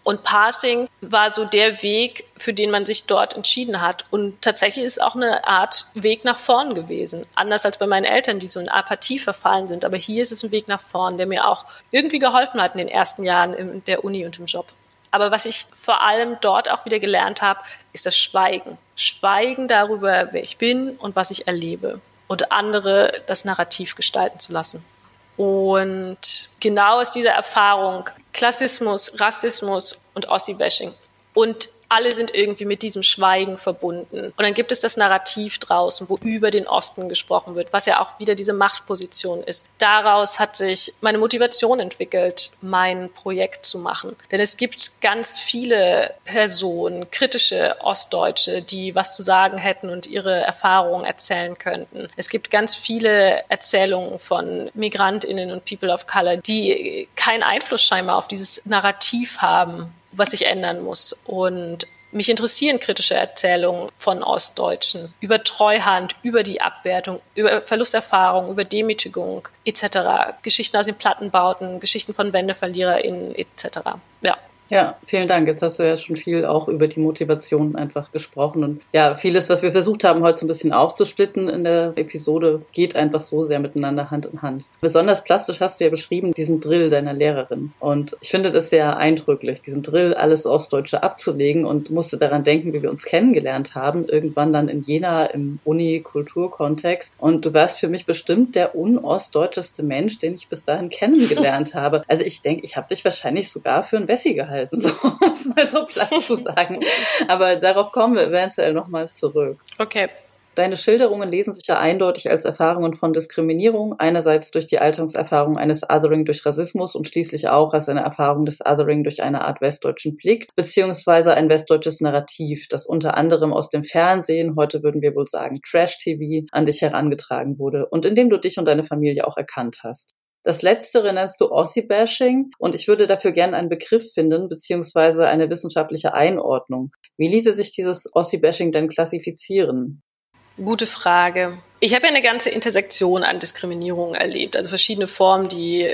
Speaker 5: Und Passing war so der Weg, für den man sich dort entschieden hat. Und tatsächlich ist auch eine Art Weg nach vorn gewesen. Anders als bei meinen Eltern, die so in Apathie verfallen sind. Aber hier ist es ein Weg nach vorn, der mir auch irgendwie geholfen hat in den ersten Jahren in der Uni und im Job. Aber was ich vor allem dort auch wieder gelernt habe, ist das Schweigen. Schweigen darüber, wer ich bin und was ich erlebe. Und andere das Narrativ gestalten zu lassen. Und genau aus dieser Erfahrung Klassismus, Rassismus und Ossi-Bashing und alle sind irgendwie mit diesem Schweigen verbunden. Und dann gibt es das Narrativ draußen, wo über den Osten gesprochen wird, was ja auch wieder diese Machtposition ist. Daraus hat sich meine Motivation entwickelt, mein Projekt zu machen. Denn es gibt ganz viele Personen, kritische Ostdeutsche, die was zu sagen hätten und ihre Erfahrungen erzählen könnten. Es gibt ganz viele Erzählungen von Migrantinnen und People of Color, die keinen Einfluss scheinbar auf dieses Narrativ haben was sich ändern muss. Und mich interessieren kritische Erzählungen von Ostdeutschen über Treuhand, über die Abwertung, über Verlusterfahrung, über Demütigung etc. Geschichten aus den Plattenbauten, Geschichten von WendeverliererInnen etc. Ja.
Speaker 2: Ja, vielen Dank. Jetzt hast du ja schon viel auch über die Motivation einfach gesprochen. Und ja, vieles, was wir versucht haben, heute so ein bisschen aufzusplitten in der Episode, geht einfach so sehr miteinander Hand in Hand. Besonders plastisch hast du ja beschrieben, diesen Drill deiner Lehrerin. Und ich finde das sehr eindrücklich, diesen Drill alles Ostdeutsche abzulegen und musste daran denken, wie wir uns kennengelernt haben, irgendwann dann in Jena im Uni-Kulturkontext. Und du warst für mich bestimmt der unostdeutscheste Mensch, den ich bis dahin kennengelernt habe. Also ich denke, ich habe dich wahrscheinlich sogar für ein Wessi gehalten halten, so muss mal so platt zu sagen. Aber darauf kommen wir eventuell nochmal zurück.
Speaker 5: Okay.
Speaker 2: Deine Schilderungen lesen sich ja eindeutig als Erfahrungen von Diskriminierung, einerseits durch die Alterungserfahrung eines Othering durch Rassismus und schließlich auch als eine Erfahrung des Othering durch eine Art westdeutschen Blick, beziehungsweise ein westdeutsches Narrativ, das unter anderem aus dem Fernsehen, heute würden wir wohl sagen Trash-TV, an dich herangetragen wurde und in dem du dich und deine Familie auch erkannt hast. Das letztere nennst du Ossi-Bashing und ich würde dafür gerne einen Begriff finden, beziehungsweise eine wissenschaftliche Einordnung. Wie ließe sich dieses Ossi-Bashing denn klassifizieren?
Speaker 5: Gute Frage. Ich habe ja eine ganze Intersektion an Diskriminierung erlebt, also verschiedene Formen, die,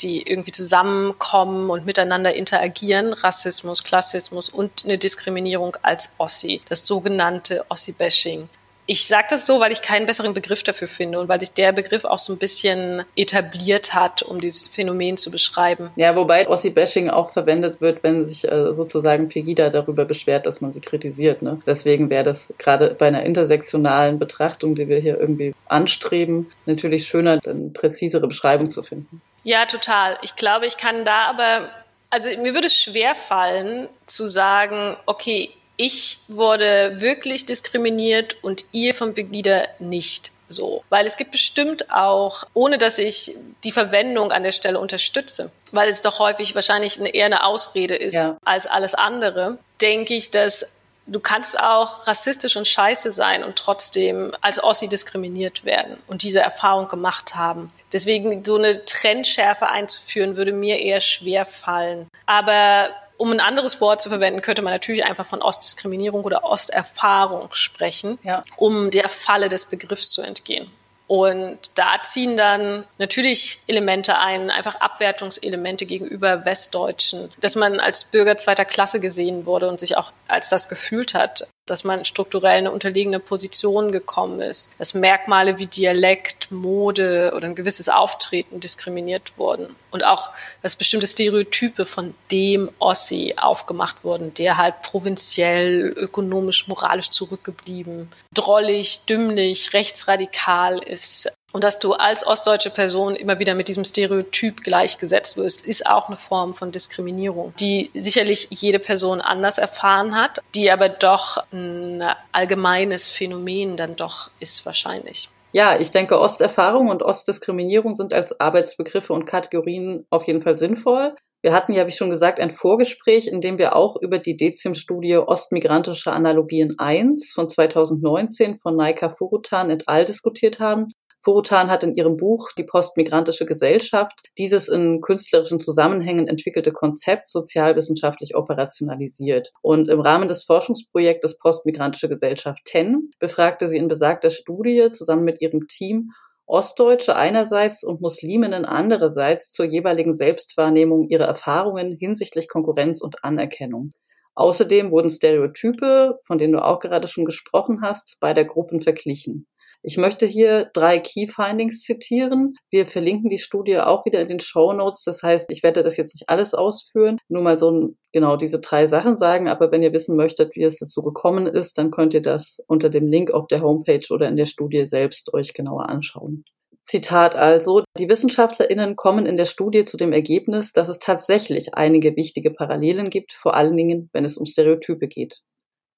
Speaker 5: die irgendwie zusammenkommen und miteinander interagieren. Rassismus, Klassismus und eine Diskriminierung als Ossi, das sogenannte Ossi-Bashing. Ich sage das so, weil ich keinen besseren Begriff dafür finde und weil sich der Begriff auch so ein bisschen etabliert hat, um dieses Phänomen zu beschreiben.
Speaker 2: Ja, wobei Ossi-Bashing auch verwendet wird, wenn sich äh, sozusagen Pegida darüber beschwert, dass man sie kritisiert. Ne? Deswegen wäre das gerade bei einer intersektionalen Betrachtung, die wir hier irgendwie anstreben, natürlich schöner, eine präzisere Beschreibung zu finden.
Speaker 5: Ja, total. Ich glaube, ich kann da aber also mir würde es schwer fallen zu sagen, okay, ich wurde wirklich diskriminiert und ihr von Begida nicht so. Weil es gibt bestimmt auch, ohne dass ich die Verwendung an der Stelle unterstütze, weil es doch häufig wahrscheinlich eine, eher eine Ausrede ist ja. als alles andere, denke ich, dass du kannst auch rassistisch und scheiße sein und trotzdem als Ossi diskriminiert werden und diese Erfahrung gemacht haben. Deswegen so eine Trendschärfe einzuführen, würde mir eher schwer fallen. Aber um ein anderes Wort zu verwenden, könnte man natürlich einfach von Ostdiskriminierung oder Osterfahrung sprechen, ja. um der Falle des Begriffs zu entgehen. Und da ziehen dann natürlich Elemente ein, einfach Abwertungselemente gegenüber Westdeutschen, dass man als Bürger zweiter Klasse gesehen wurde und sich auch als das gefühlt hat dass man strukturell eine unterlegene Position gekommen ist, dass Merkmale wie Dialekt, Mode oder ein gewisses Auftreten diskriminiert wurden und auch, dass bestimmte Stereotype von dem Ossi aufgemacht wurden, der halt provinziell, ökonomisch, moralisch zurückgeblieben, drollig, dümmlich, rechtsradikal ist, und dass du als ostdeutsche Person immer wieder mit diesem Stereotyp gleichgesetzt wirst, ist auch eine Form von Diskriminierung, die sicherlich jede Person anders erfahren hat, die aber doch ein allgemeines Phänomen dann doch ist wahrscheinlich.
Speaker 2: Ja, ich denke, Osterfahrung und Ostdiskriminierung sind als Arbeitsbegriffe und Kategorien auf jeden Fall sinnvoll. Wir hatten ja, wie schon gesagt, ein Vorgespräch, in dem wir auch über die Dezim-Studie Ostmigrantische Analogien 1 von 2019 von Naika Furutan et al. diskutiert haben. Furutan hat in ihrem Buch Die postmigrantische Gesellschaft dieses in künstlerischen Zusammenhängen entwickelte Konzept sozialwissenschaftlich operationalisiert. Und im Rahmen des Forschungsprojektes Postmigrantische Gesellschaft 10 befragte sie in besagter Studie zusammen mit ihrem Team Ostdeutsche einerseits und Musliminnen andererseits zur jeweiligen Selbstwahrnehmung ihrer Erfahrungen hinsichtlich Konkurrenz und Anerkennung. Außerdem wurden Stereotype, von denen du auch gerade schon gesprochen hast, beider Gruppen verglichen. Ich möchte hier drei Key Findings zitieren. Wir verlinken die Studie auch wieder in den Show Notes. Das heißt, ich werde das jetzt nicht alles ausführen, nur mal so ein, genau diese drei Sachen sagen. Aber wenn ihr wissen möchtet, wie es dazu gekommen ist, dann könnt ihr das unter dem Link auf der Homepage oder in der Studie selbst euch genauer anschauen. Zitat also, die WissenschaftlerInnen kommen in der Studie zu dem Ergebnis, dass es tatsächlich einige wichtige Parallelen gibt, vor allen Dingen, wenn es um Stereotype geht.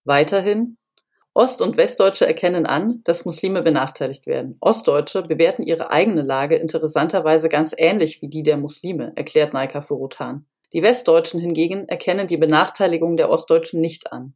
Speaker 2: Weiterhin, Ost- und Westdeutsche erkennen an, dass Muslime benachteiligt werden. Ostdeutsche bewerten ihre eigene Lage interessanterweise ganz ähnlich wie die der Muslime, erklärt Naika Furutan. Die Westdeutschen hingegen erkennen die Benachteiligung der Ostdeutschen nicht an.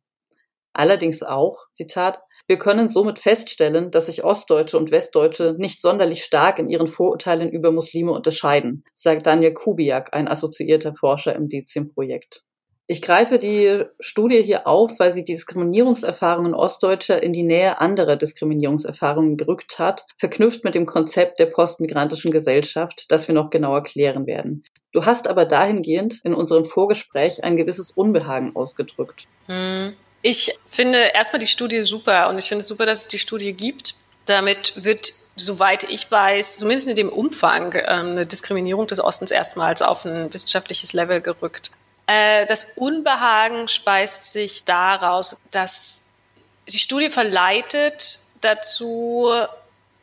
Speaker 2: Allerdings auch, Zitat, wir können somit feststellen, dass sich Ostdeutsche und Westdeutsche nicht sonderlich stark in ihren Vorurteilen über Muslime unterscheiden, sagt Daniel Kubiak, ein assoziierter Forscher im DECIM-Projekt. Ich greife die Studie hier auf, weil sie die Diskriminierungserfahrungen Ostdeutscher in die Nähe anderer Diskriminierungserfahrungen gerückt hat, verknüpft mit dem Konzept der postmigrantischen Gesellschaft, das wir noch genauer klären werden. Du hast aber dahingehend in unserem Vorgespräch ein gewisses Unbehagen ausgedrückt.
Speaker 5: Hm. Ich finde erstmal die Studie super und ich finde es super, dass es die Studie gibt. Damit wird, soweit ich weiß, zumindest in dem Umfang ähm, eine Diskriminierung des Ostens erstmals auf ein wissenschaftliches Level gerückt. Äh, das Unbehagen speist sich daraus, dass die Studie verleitet dazu,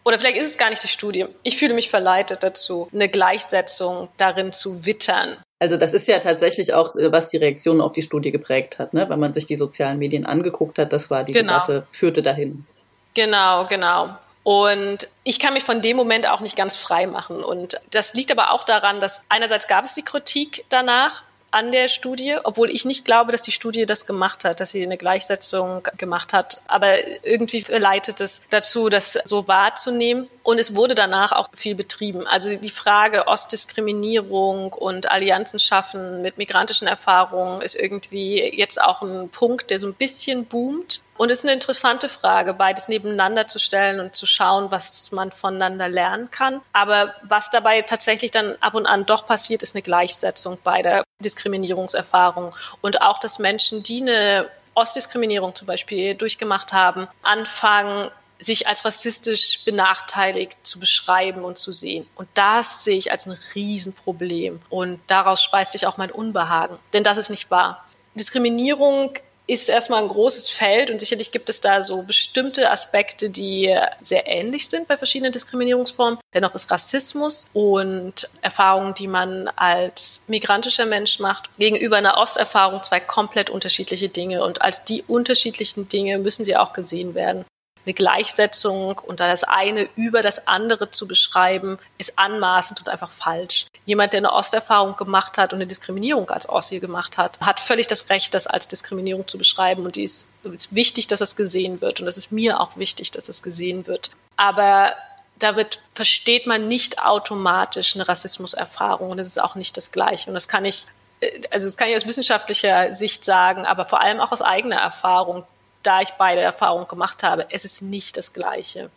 Speaker 5: oder vielleicht ist es gar nicht die Studie, ich fühle mich verleitet dazu, eine Gleichsetzung darin zu wittern.
Speaker 2: Also das ist ja tatsächlich auch, was die Reaktionen auf die Studie geprägt hat, ne? wenn man sich die sozialen Medien angeguckt hat, das war die genau. Debatte, führte dahin.
Speaker 5: Genau, genau. Und ich kann mich von dem Moment auch nicht ganz frei machen. Und das liegt aber auch daran, dass einerseits gab es die Kritik danach, an der Studie, obwohl ich nicht glaube, dass die Studie das gemacht hat, dass sie eine Gleichsetzung gemacht hat. Aber irgendwie leitet es dazu, das so wahrzunehmen. Und es wurde danach auch viel betrieben. Also die Frage Ostdiskriminierung und Allianzen schaffen mit migrantischen Erfahrungen ist irgendwie jetzt auch ein Punkt, der so ein bisschen boomt. Und es ist eine interessante Frage, beides nebeneinander zu stellen und zu schauen, was man voneinander lernen kann. Aber was dabei tatsächlich dann ab und an doch passiert, ist eine Gleichsetzung beider Diskriminierungserfahrungen. Und auch, dass Menschen, die eine Ostdiskriminierung zum Beispiel durchgemacht haben, anfangen, sich als rassistisch benachteiligt zu beschreiben und zu sehen. Und das sehe ich als ein Riesenproblem. Und daraus speist sich auch mein Unbehagen. Denn das ist nicht wahr. Diskriminierung ist erstmal ein großes Feld und sicherlich gibt es da so bestimmte Aspekte, die sehr ähnlich sind bei verschiedenen Diskriminierungsformen. Dennoch ist Rassismus und Erfahrungen, die man als migrantischer Mensch macht, gegenüber einer Osterfahrung zwei komplett unterschiedliche Dinge und als die unterschiedlichen Dinge müssen sie auch gesehen werden eine Gleichsetzung und das eine über das andere zu beschreiben, ist anmaßend und einfach falsch. Jemand, der eine Osterfahrung gemacht hat und eine Diskriminierung als Ossi gemacht hat, hat völlig das Recht, das als Diskriminierung zu beschreiben und die ist, ist wichtig, dass das gesehen wird und das ist mir auch wichtig, dass das gesehen wird. Aber damit versteht man nicht automatisch eine Rassismuserfahrung und es ist auch nicht das Gleiche. Und das kann ich, äh, also das kann ich aus wissenschaftlicher Sicht sagen, aber vor allem auch aus eigener Erfahrung da ich beide Erfahrungen gemacht habe, es ist nicht das Gleiche.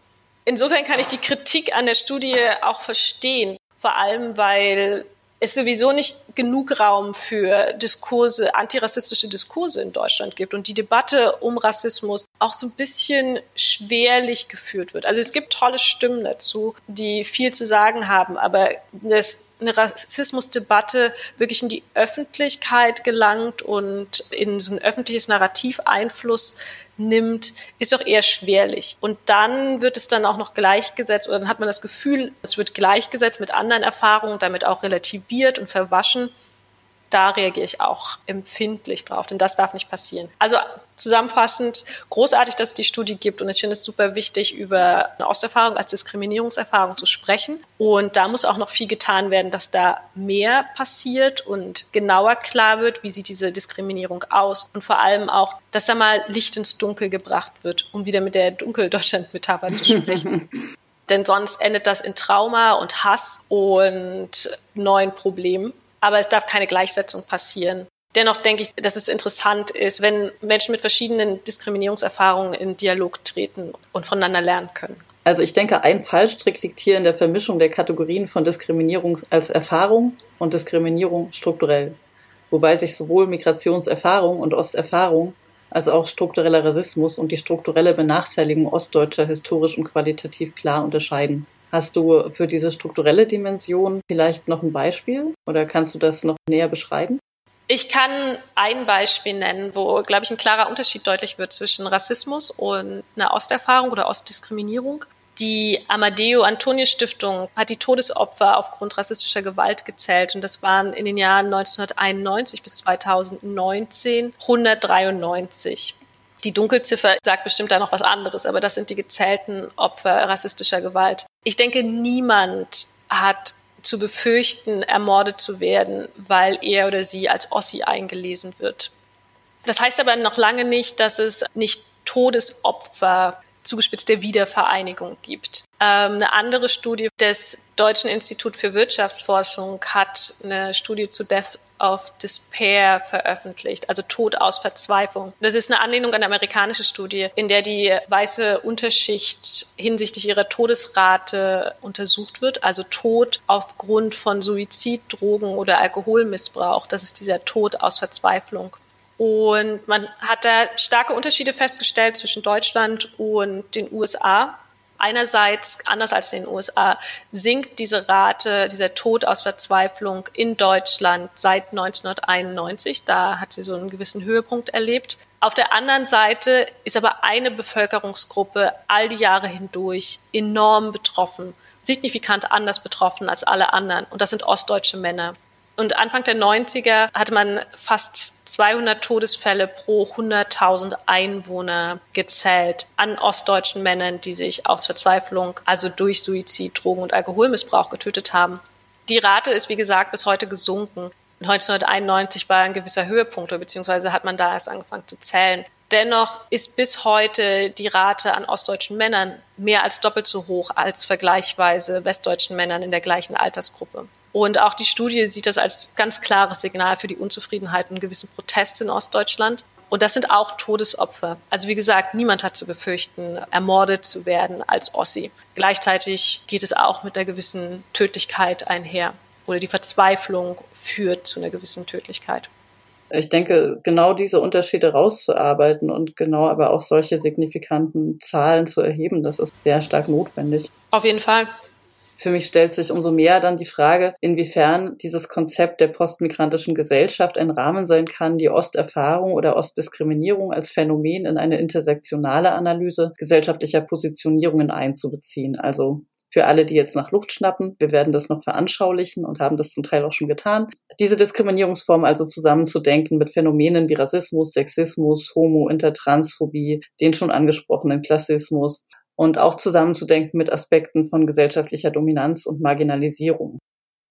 Speaker 5: Insofern kann ich die Kritik an der Studie auch verstehen, vor allem weil es sowieso nicht genug Raum für Diskurse, antirassistische Diskurse in Deutschland gibt und die Debatte um Rassismus auch so ein bisschen schwerlich geführt wird. Also es gibt tolle Stimmen dazu, die viel zu sagen haben, aber das eine Rassismusdebatte wirklich in die Öffentlichkeit gelangt und in so ein öffentliches Narrativ Einfluss nimmt, ist doch eher schwerlich. Und dann wird es dann auch noch gleichgesetzt oder dann hat man das Gefühl, es wird gleichgesetzt mit anderen Erfahrungen, damit auch relativiert und verwaschen da reagiere ich auch empfindlich drauf, denn das darf nicht passieren. Also zusammenfassend, großartig, dass es die Studie gibt und ich finde es super wichtig, über eine Osterfahrung als Diskriminierungserfahrung zu sprechen. Und da muss auch noch viel getan werden, dass da mehr passiert und genauer klar wird, wie sieht diese Diskriminierung aus und vor allem auch, dass da mal Licht ins Dunkel gebracht wird, um wieder mit der Dunkeldeutschland-Metapher zu sprechen. Denn sonst endet das in Trauma und Hass und neuen Problemen aber es darf keine Gleichsetzung passieren. Dennoch denke ich, dass es interessant ist, wenn Menschen mit verschiedenen Diskriminierungserfahrungen in Dialog treten und voneinander lernen können.
Speaker 2: Also ich denke, ein Fallstrick liegt hier in der Vermischung der Kategorien von Diskriminierung als Erfahrung und Diskriminierung strukturell, wobei sich sowohl Migrationserfahrung und Osterfahrung als auch struktureller Rassismus und die strukturelle Benachteiligung Ostdeutscher historisch und qualitativ klar unterscheiden. Hast du für diese strukturelle Dimension vielleicht noch ein Beispiel oder kannst du das noch näher beschreiben?
Speaker 5: Ich kann ein Beispiel nennen, wo, glaube ich, ein klarer Unterschied deutlich wird zwischen Rassismus und einer Osterfahrung oder Ostdiskriminierung. Die Amadeo Antonio Stiftung hat die Todesopfer aufgrund rassistischer Gewalt gezählt und das waren in den Jahren 1991 bis 2019 193. Die Dunkelziffer sagt bestimmt da noch was anderes, aber das sind die gezählten Opfer rassistischer Gewalt. Ich denke, niemand hat zu befürchten, ermordet zu werden, weil er oder sie als Ossi eingelesen wird. Das heißt aber noch lange nicht, dass es nicht Todesopfer zugespitzt der Wiedervereinigung gibt. Ähm, eine andere Studie des Deutschen Institut für Wirtschaftsforschung hat eine Studie zu Death of Despair veröffentlicht, also Tod aus Verzweiflung. Das ist eine Anlehnung an eine amerikanische Studie, in der die weiße Unterschicht hinsichtlich ihrer Todesrate untersucht wird, also Tod aufgrund von Suizid, Drogen oder Alkoholmissbrauch. Das ist dieser Tod aus Verzweiflung. Und man hat da starke Unterschiede festgestellt zwischen Deutschland und den USA. Einerseits, anders als in den USA, sinkt diese Rate, dieser Tod aus Verzweiflung in Deutschland seit 1991. Da hat sie so einen gewissen Höhepunkt erlebt. Auf der anderen Seite ist aber eine Bevölkerungsgruppe all die Jahre hindurch enorm betroffen, signifikant anders betroffen als alle anderen. Und das sind ostdeutsche Männer. Und Anfang der 90er hatte man fast 200 Todesfälle pro 100.000 Einwohner gezählt an ostdeutschen Männern, die sich aus Verzweiflung, also durch Suizid, Drogen- und Alkoholmissbrauch getötet haben. Die Rate ist, wie gesagt, bis heute gesunken. 1991 war ein gewisser Höhepunkt, beziehungsweise hat man da erst angefangen zu zählen. Dennoch ist bis heute die Rate an ostdeutschen Männern mehr als doppelt so hoch als vergleichsweise westdeutschen Männern in der gleichen Altersgruppe. Und auch die Studie sieht das als ganz klares Signal für die Unzufriedenheit und gewissen Protest in Ostdeutschland. Und das sind auch Todesopfer. Also wie gesagt, niemand hat zu befürchten, ermordet zu werden als Ossi. Gleichzeitig geht es auch mit einer gewissen Tödlichkeit einher. Oder die Verzweiflung führt zu einer gewissen Tödlichkeit.
Speaker 2: Ich denke, genau diese Unterschiede rauszuarbeiten und genau aber auch solche signifikanten Zahlen zu erheben, das ist sehr stark notwendig.
Speaker 5: Auf jeden Fall.
Speaker 2: Für mich stellt sich umso mehr dann die Frage, inwiefern dieses Konzept der postmigrantischen Gesellschaft ein Rahmen sein kann, die Osterfahrung oder Ostdiskriminierung als Phänomen in eine intersektionale Analyse gesellschaftlicher Positionierungen einzubeziehen. Also für alle, die jetzt nach Luft schnappen, wir werden das noch veranschaulichen und haben das zum Teil auch schon getan. Diese Diskriminierungsform also zusammenzudenken mit Phänomenen wie Rassismus, Sexismus, Homo, Intertransphobie, den schon angesprochenen Klassismus und auch zusammenzudenken mit Aspekten von gesellschaftlicher Dominanz und Marginalisierung.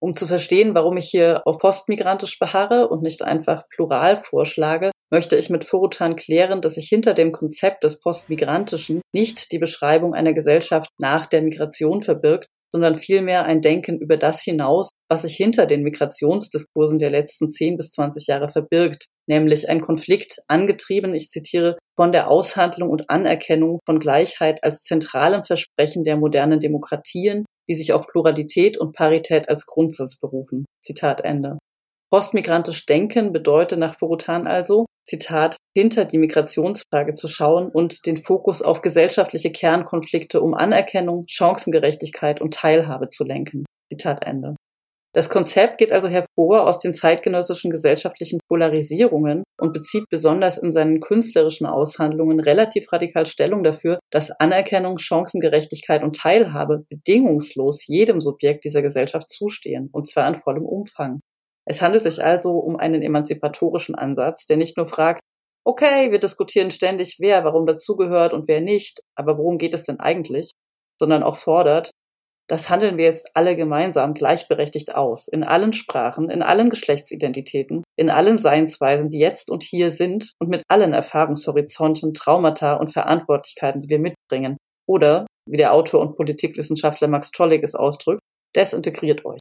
Speaker 2: Um zu verstehen, warum ich hier auf postmigrantisch beharre und nicht einfach plural vorschlage, möchte ich mit Forutan klären, dass sich hinter dem Konzept des Postmigrantischen nicht die Beschreibung einer Gesellschaft nach der Migration verbirgt, sondern vielmehr ein Denken über das hinaus, was sich hinter den Migrationsdiskursen der letzten 10 bis 20 Jahre verbirgt, nämlich ein Konflikt angetrieben, ich zitiere, von der Aushandlung und Anerkennung von Gleichheit als zentralem Versprechen der modernen Demokratien, die sich auf Pluralität und Parität als Grundsatz berufen. Zitat Ende. Postmigrantisch Denken bedeutet nach Forutan also, Zitat, hinter die Migrationsfrage zu schauen und den Fokus auf gesellschaftliche Kernkonflikte um Anerkennung, Chancengerechtigkeit und Teilhabe zu lenken. Zitat Ende. Das Konzept geht also hervor aus den zeitgenössischen gesellschaftlichen Polarisierungen und bezieht besonders in seinen künstlerischen Aushandlungen relativ radikal Stellung dafür, dass Anerkennung, Chancengerechtigkeit und Teilhabe bedingungslos jedem Subjekt dieser Gesellschaft zustehen, und zwar in vollem Umfang. Es handelt sich also um einen emanzipatorischen Ansatz, der nicht nur fragt, okay, wir diskutieren ständig, wer warum dazugehört und wer nicht, aber worum geht es denn eigentlich, sondern auch fordert, das handeln wir jetzt alle gemeinsam gleichberechtigt aus, in allen Sprachen, in allen Geschlechtsidentitäten, in allen Seinsweisen, die jetzt und hier sind und mit allen Erfahrungshorizonten, Traumata und Verantwortlichkeiten, die wir mitbringen. Oder, wie der Autor und Politikwissenschaftler Max Czollig es ausdrückt, desintegriert euch.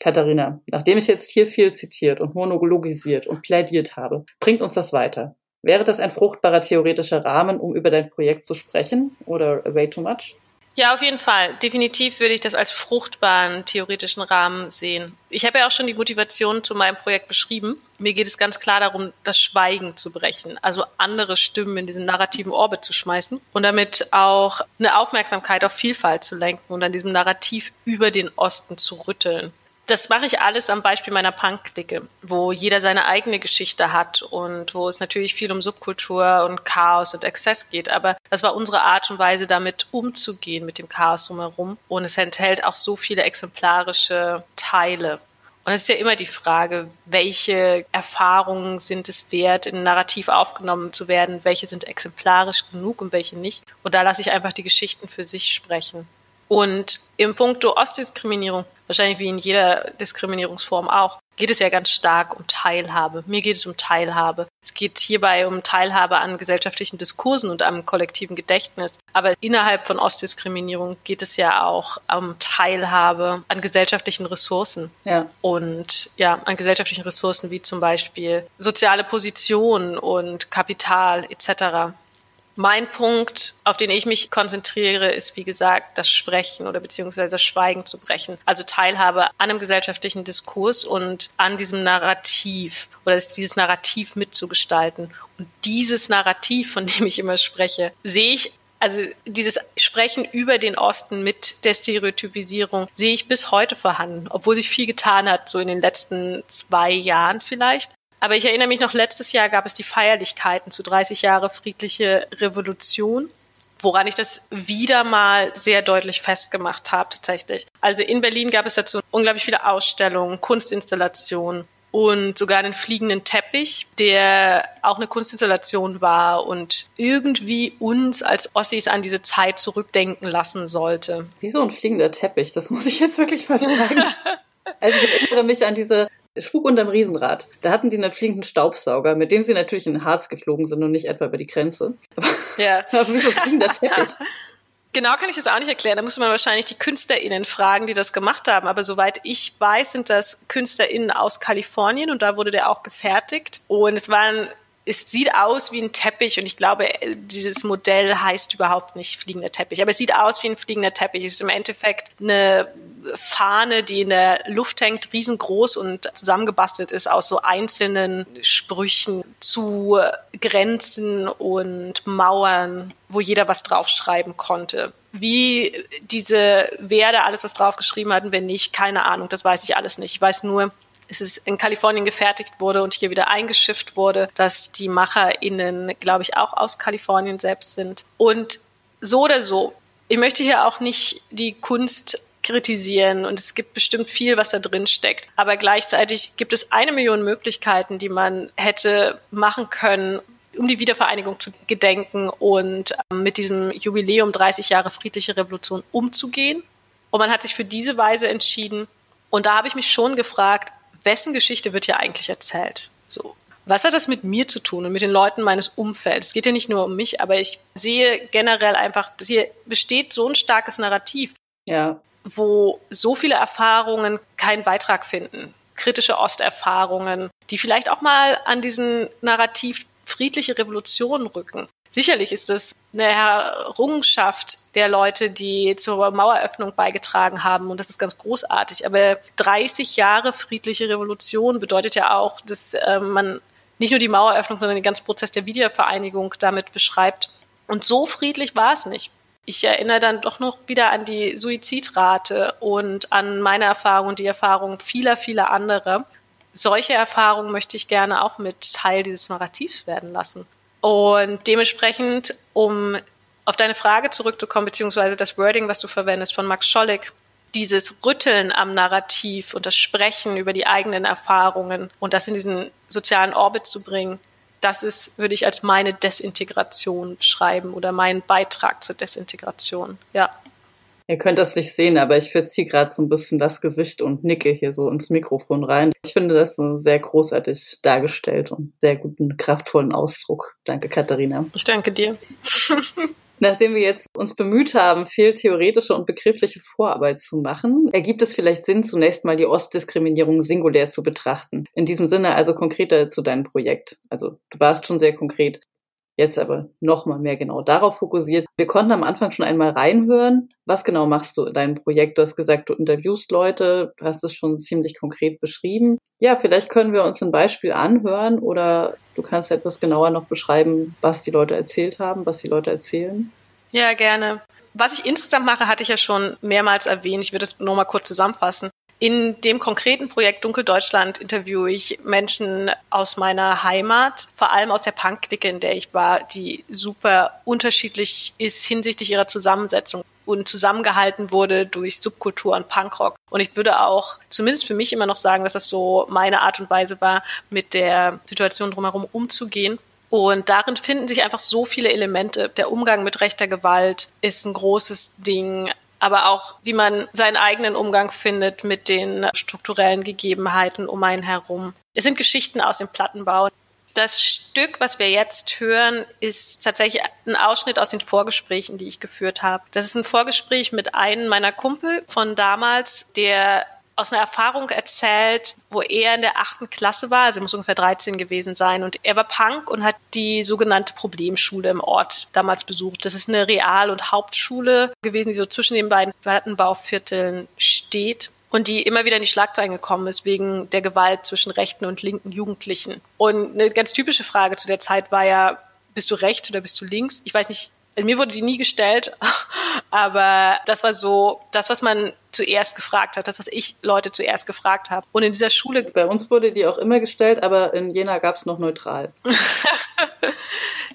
Speaker 2: Katharina, nachdem ich jetzt hier viel zitiert und monologisiert und plädiert habe, bringt uns das weiter. Wäre das ein fruchtbarer theoretischer Rahmen, um über dein Projekt zu sprechen oder way too much?
Speaker 5: Ja, auf jeden Fall. Definitiv würde ich das als fruchtbaren theoretischen Rahmen sehen. Ich habe ja auch schon die Motivation zu meinem Projekt beschrieben. Mir geht es ganz klar darum, das Schweigen zu brechen, also andere Stimmen in diesen narrativen Orbit zu schmeißen und damit auch eine Aufmerksamkeit auf Vielfalt zu lenken und an diesem Narrativ über den Osten zu rütteln das mache ich alles am Beispiel meiner Punk-Clique, wo jeder seine eigene Geschichte hat und wo es natürlich viel um Subkultur und Chaos und Exzess geht. Aber das war unsere Art und Weise, damit umzugehen, mit dem Chaos drumherum. Und es enthält auch so viele exemplarische Teile. Und es ist ja immer die Frage, welche Erfahrungen sind es wert, in ein Narrativ aufgenommen zu werden, welche sind exemplarisch genug und welche nicht. Und da lasse ich einfach die Geschichten für sich sprechen. Und im Punkto Ostdiskriminierung, wahrscheinlich wie in jeder Diskriminierungsform auch, geht es ja ganz stark um Teilhabe. Mir geht es um Teilhabe. Es geht hierbei um Teilhabe an gesellschaftlichen Diskursen und am kollektiven Gedächtnis. Aber innerhalb von Ostdiskriminierung geht es ja auch um Teilhabe an gesellschaftlichen Ressourcen. Ja. Und ja, an gesellschaftlichen Ressourcen wie zum Beispiel soziale Position und Kapital etc. Mein Punkt, auf den ich mich konzentriere, ist, wie gesagt, das Sprechen oder beziehungsweise das Schweigen zu brechen. Also Teilhabe an einem gesellschaftlichen Diskurs und an diesem Narrativ oder dieses Narrativ mitzugestalten. Und dieses Narrativ, von dem ich immer spreche, sehe ich also dieses Sprechen über den Osten mit der Stereotypisierung sehe ich bis heute vorhanden, obwohl sich viel getan hat, so in den letzten zwei Jahren vielleicht. Aber ich erinnere mich noch, letztes Jahr gab es die Feierlichkeiten zu 30 Jahre friedliche Revolution woran ich das wieder mal sehr deutlich festgemacht habe tatsächlich. Also in Berlin gab es dazu unglaublich viele Ausstellungen, Kunstinstallationen und sogar einen fliegenden Teppich, der auch eine Kunstinstallation war und irgendwie uns als Ossis an diese Zeit zurückdenken lassen sollte.
Speaker 2: Wieso ein fliegender Teppich? Das muss ich jetzt wirklich mal fragen. Also ich erinnere mich an diese Spuk unterm Riesenrad. Da hatten die einen fliegenden Staubsauger, mit dem sie natürlich in Harz geflogen sind und nicht etwa über die Grenze.
Speaker 5: Ja.
Speaker 2: also wie so ein fliegender Teppich.
Speaker 5: Genau kann ich das auch nicht erklären. Da muss man wahrscheinlich die KünstlerInnen fragen, die das gemacht haben. Aber soweit ich weiß, sind das KünstlerInnen aus Kalifornien und da wurde der auch gefertigt. Und es waren es sieht aus wie ein Teppich und ich glaube, dieses Modell heißt überhaupt nicht fliegender Teppich, aber es sieht aus wie ein fliegender Teppich. Es ist im Endeffekt eine Fahne, die in der Luft hängt, riesengroß und zusammengebastelt ist aus so einzelnen Sprüchen zu Grenzen und Mauern, wo jeder was draufschreiben konnte. Wie diese, wer da alles was draufgeschrieben hat und wenn nicht, keine Ahnung, das weiß ich alles nicht. Ich weiß nur, es ist in Kalifornien gefertigt wurde und hier wieder eingeschifft wurde, dass die MacherInnen, glaube ich, auch aus Kalifornien selbst sind. Und so oder so, ich möchte hier auch nicht die Kunst kritisieren und es gibt bestimmt viel, was da drin steckt. Aber gleichzeitig gibt es eine Million Möglichkeiten, die man hätte machen können, um die Wiedervereinigung zu gedenken und ähm, mit diesem Jubiläum 30 Jahre friedliche Revolution umzugehen. Und man hat sich für diese Weise entschieden. Und da habe ich mich schon gefragt, wessen Geschichte wird hier eigentlich erzählt? So. Was hat das mit mir zu tun und mit den Leuten meines Umfelds? Es geht ja nicht nur um mich, aber ich sehe generell einfach, hier besteht so ein starkes Narrativ,
Speaker 2: ja.
Speaker 5: wo so viele Erfahrungen keinen Beitrag finden. Kritische Osterfahrungen, die vielleicht auch mal an diesen Narrativ friedliche Revolution rücken. Sicherlich ist es eine Errungenschaft der Leute, die zur Maueröffnung beigetragen haben und das ist ganz großartig. Aber 30 Jahre friedliche Revolution bedeutet ja auch, dass äh, man nicht nur die Maueröffnung, sondern den ganzen Prozess der Wiedervereinigung damit beschreibt. Und so friedlich war es nicht. Ich erinnere dann doch noch wieder an die Suizidrate und an meine Erfahrung und die Erfahrung vieler, vieler anderer. Solche Erfahrungen möchte ich gerne auch mit Teil dieses Narrativs werden lassen. Und dementsprechend, um auf deine Frage zurückzukommen, beziehungsweise das Wording, was du verwendest von Max Scholleck, dieses Rütteln am Narrativ und das Sprechen über die eigenen Erfahrungen und das in diesen sozialen Orbit zu bringen, das ist, würde ich als meine Desintegration beschreiben oder meinen Beitrag zur Desintegration. Ja.
Speaker 2: Ihr könnt das nicht sehen, aber ich verziehe gerade so ein bisschen das Gesicht und nicke hier so ins Mikrofon rein. Ich finde das sehr großartig dargestellt und sehr guten, kraftvollen Ausdruck. Danke, Katharina.
Speaker 5: Ich danke dir.
Speaker 2: Nachdem wir jetzt uns bemüht haben, viel theoretische und begriffliche Vorarbeit zu machen, ergibt es vielleicht Sinn, zunächst mal die Ostdiskriminierung singulär zu betrachten. In diesem Sinne also konkreter zu deinem Projekt. Also du warst schon sehr konkret jetzt aber noch mal mehr genau darauf fokussiert. Wir konnten am Anfang schon einmal reinhören. Was genau machst du in deinem Projekt? Du hast gesagt, du interviewst Leute, du hast es schon ziemlich konkret beschrieben. Ja, vielleicht können wir uns ein Beispiel anhören oder du kannst etwas genauer noch beschreiben, was die Leute erzählt haben, was die Leute erzählen.
Speaker 5: Ja, gerne. Was ich insgesamt mache, hatte ich ja schon mehrmals erwähnt. Ich würde es nur mal kurz zusammenfassen. In dem konkreten Projekt Dunkeldeutschland interviewe ich Menschen aus meiner Heimat, vor allem aus der Punk-Clique, in der ich war, die super unterschiedlich ist hinsichtlich ihrer Zusammensetzung und zusammengehalten wurde durch Subkultur und Punkrock. Und ich würde auch zumindest für mich immer noch sagen, dass das so meine Art und Weise war, mit der Situation drumherum umzugehen. Und darin finden sich einfach so viele Elemente. Der Umgang mit rechter Gewalt ist ein großes Ding aber auch, wie man seinen eigenen Umgang findet mit den strukturellen Gegebenheiten um einen herum. Es sind Geschichten aus dem Plattenbau. Das Stück, was wir jetzt hören, ist tatsächlich ein Ausschnitt aus den Vorgesprächen, die ich geführt habe. Das ist ein Vorgespräch mit einem meiner Kumpel von damals, der aus einer Erfahrung erzählt, wo er in der achten Klasse war, also er muss ungefähr 13 gewesen sein. Und er war Punk und hat die sogenannte Problemschule im Ort damals besucht. Das ist eine Real- und Hauptschule gewesen, die so zwischen den beiden Plattenbauvierteln steht und die immer wieder in die Schlagzeilen gekommen ist wegen der Gewalt zwischen rechten und linken Jugendlichen. Und eine ganz typische Frage zu der Zeit war ja, bist du rechts oder bist du links? Ich weiß nicht, mir wurde die nie gestellt, aber das war so das, was man zuerst gefragt hat, das, was ich Leute zuerst gefragt habe. Und in dieser Schule.
Speaker 2: Bei uns wurde die auch immer gestellt, aber in Jena gab es noch neutral.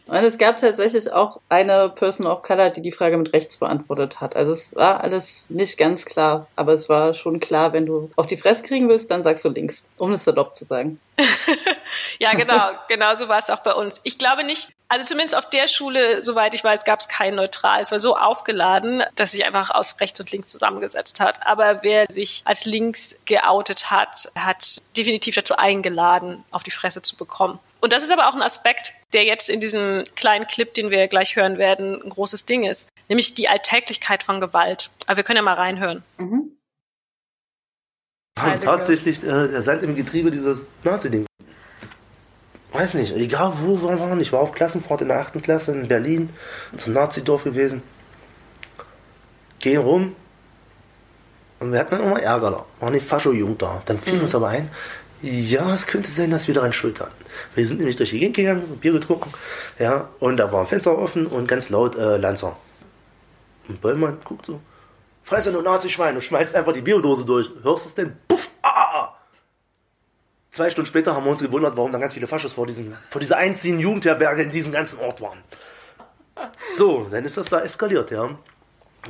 Speaker 2: Und es gab tatsächlich auch eine Person of Color, die die Frage mit rechts beantwortet hat. Also es war alles nicht ganz klar, aber es war schon klar, wenn du auf die Fresse kriegen willst, dann sagst du links, um es salopp zu sagen.
Speaker 5: ja, genau, genau so war es auch bei uns. Ich glaube nicht, also zumindest auf der Schule, soweit ich weiß, gab es kein Neutral. Es war so aufgeladen, dass sich einfach aus rechts und links zusammengesetzt hat. Aber wer sich als links geoutet hat, hat definitiv dazu eingeladen, auf die Fresse zu bekommen. Und das ist aber auch ein Aspekt, der jetzt in diesem kleinen Clip, den wir gleich hören werden, ein großes Ding ist. Nämlich die Alltäglichkeit von Gewalt. Aber wir können ja mal reinhören. Mhm.
Speaker 6: Tatsächlich äh, der Sand im Getriebe dieses Nazi-Ding. Weiß nicht, egal wo wir waren. Ich war auf Klassenfahrt in der 8. Klasse in Berlin, zum Nazi-Dorf gewesen. Gehen rum. Und wir hatten dann immer Ärger da. War eine Fascho-Jugend da. Dann fiel mhm. uns aber ein, ja, es könnte sein, dass wir daran schuld hatten. Wir sind nämlich durch die Gegend gegangen, Bier getrunken, ja, und da war ein Fenster offen und ganz laut äh, Lanzer. Und Bollmann guckt so, fresse nur Nazi-Schwein und schmeißt einfach die Bierdose durch. Hörst du es denn? Puff! Ah, ah, ah! Zwei Stunden später haben wir uns gewundert, warum da ganz viele Faschos vor, diesem, vor dieser einzigen Jugendherberge in diesem ganzen Ort waren. So, dann ist das da eskaliert, ja.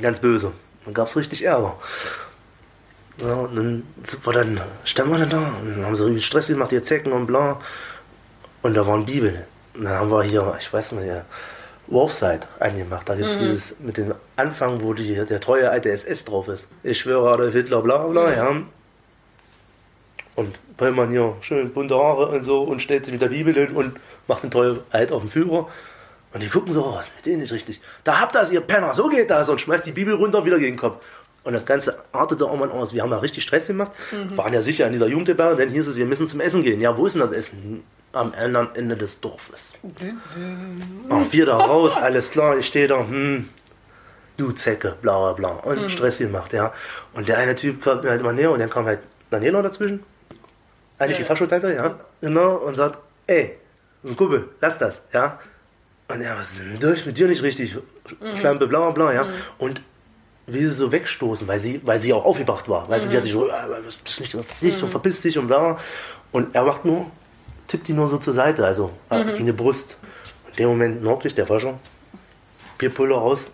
Speaker 6: Ganz böse. Dann gab es richtig Ärger. Ja, und dann war dann, standen wir dann da und dann haben sie irgendwie Stress gemacht, die Zecken und bla. Und da waren Bibel. Und dann haben wir hier, ich weiß nicht, ja, Wolfside angemacht. Da gibt es mhm. dieses mit dem Anfang, wo die, der treue alte SS drauf ist. Ich schwöre Adolf Hitler, bla bla, mhm. ja. Und Pellmann hier schön bunte Haare und so und stellt sich mit der Bibel hin und macht den treue alt auf den Führer. Und die gucken so, was mit denen nicht richtig. Da habt das, ihr Penner, so geht das. Und schmeißt die Bibel runter, wieder gegen den Kopf. Und das Ganze artete irgendwann aus. Wir haben ja richtig Stress gemacht, mhm. waren ja sicher an dieser Jugendherberge, denn hier ist es, wir müssen zum Essen gehen. Ja, wo ist denn das Essen? Am anderen Ende des Dorfes. Oh, wir da raus, alles klar, ich stehe da, hm, du Zecke, bla bla bla. Und mhm. Stress gemacht, ja. Und der eine Typ kommt mir halt immer näher und dann kam halt Daniela dazwischen. Eigentlich ja. die Faschotante, ja. Genau, und sagt, ey, das ist ein Kumpel, lass das, ja. Und er, was ist denn durch mit dir nicht richtig? Mhm. Schlampe, bla bla bla, ja. Mhm. Und wie sie so wegstoßen, weil sie, weil sie auch aufgebracht war. Weißt mhm. du, die hat sich so, äh, was bist nicht, nicht mhm. und verpiss dich und bla. Und er macht nur, tippt die nur so zur Seite, also äh, mhm. wie eine Brust. In dem Moment Nordlicht, der Fascher, Bierpulle raus,